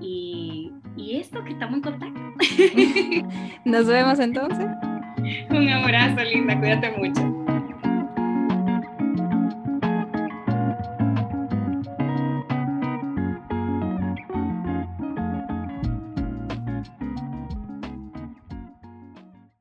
Y, y esto, que estamos en contacto. Nos vemos entonces. Un abrazo, linda, cuídate mucho.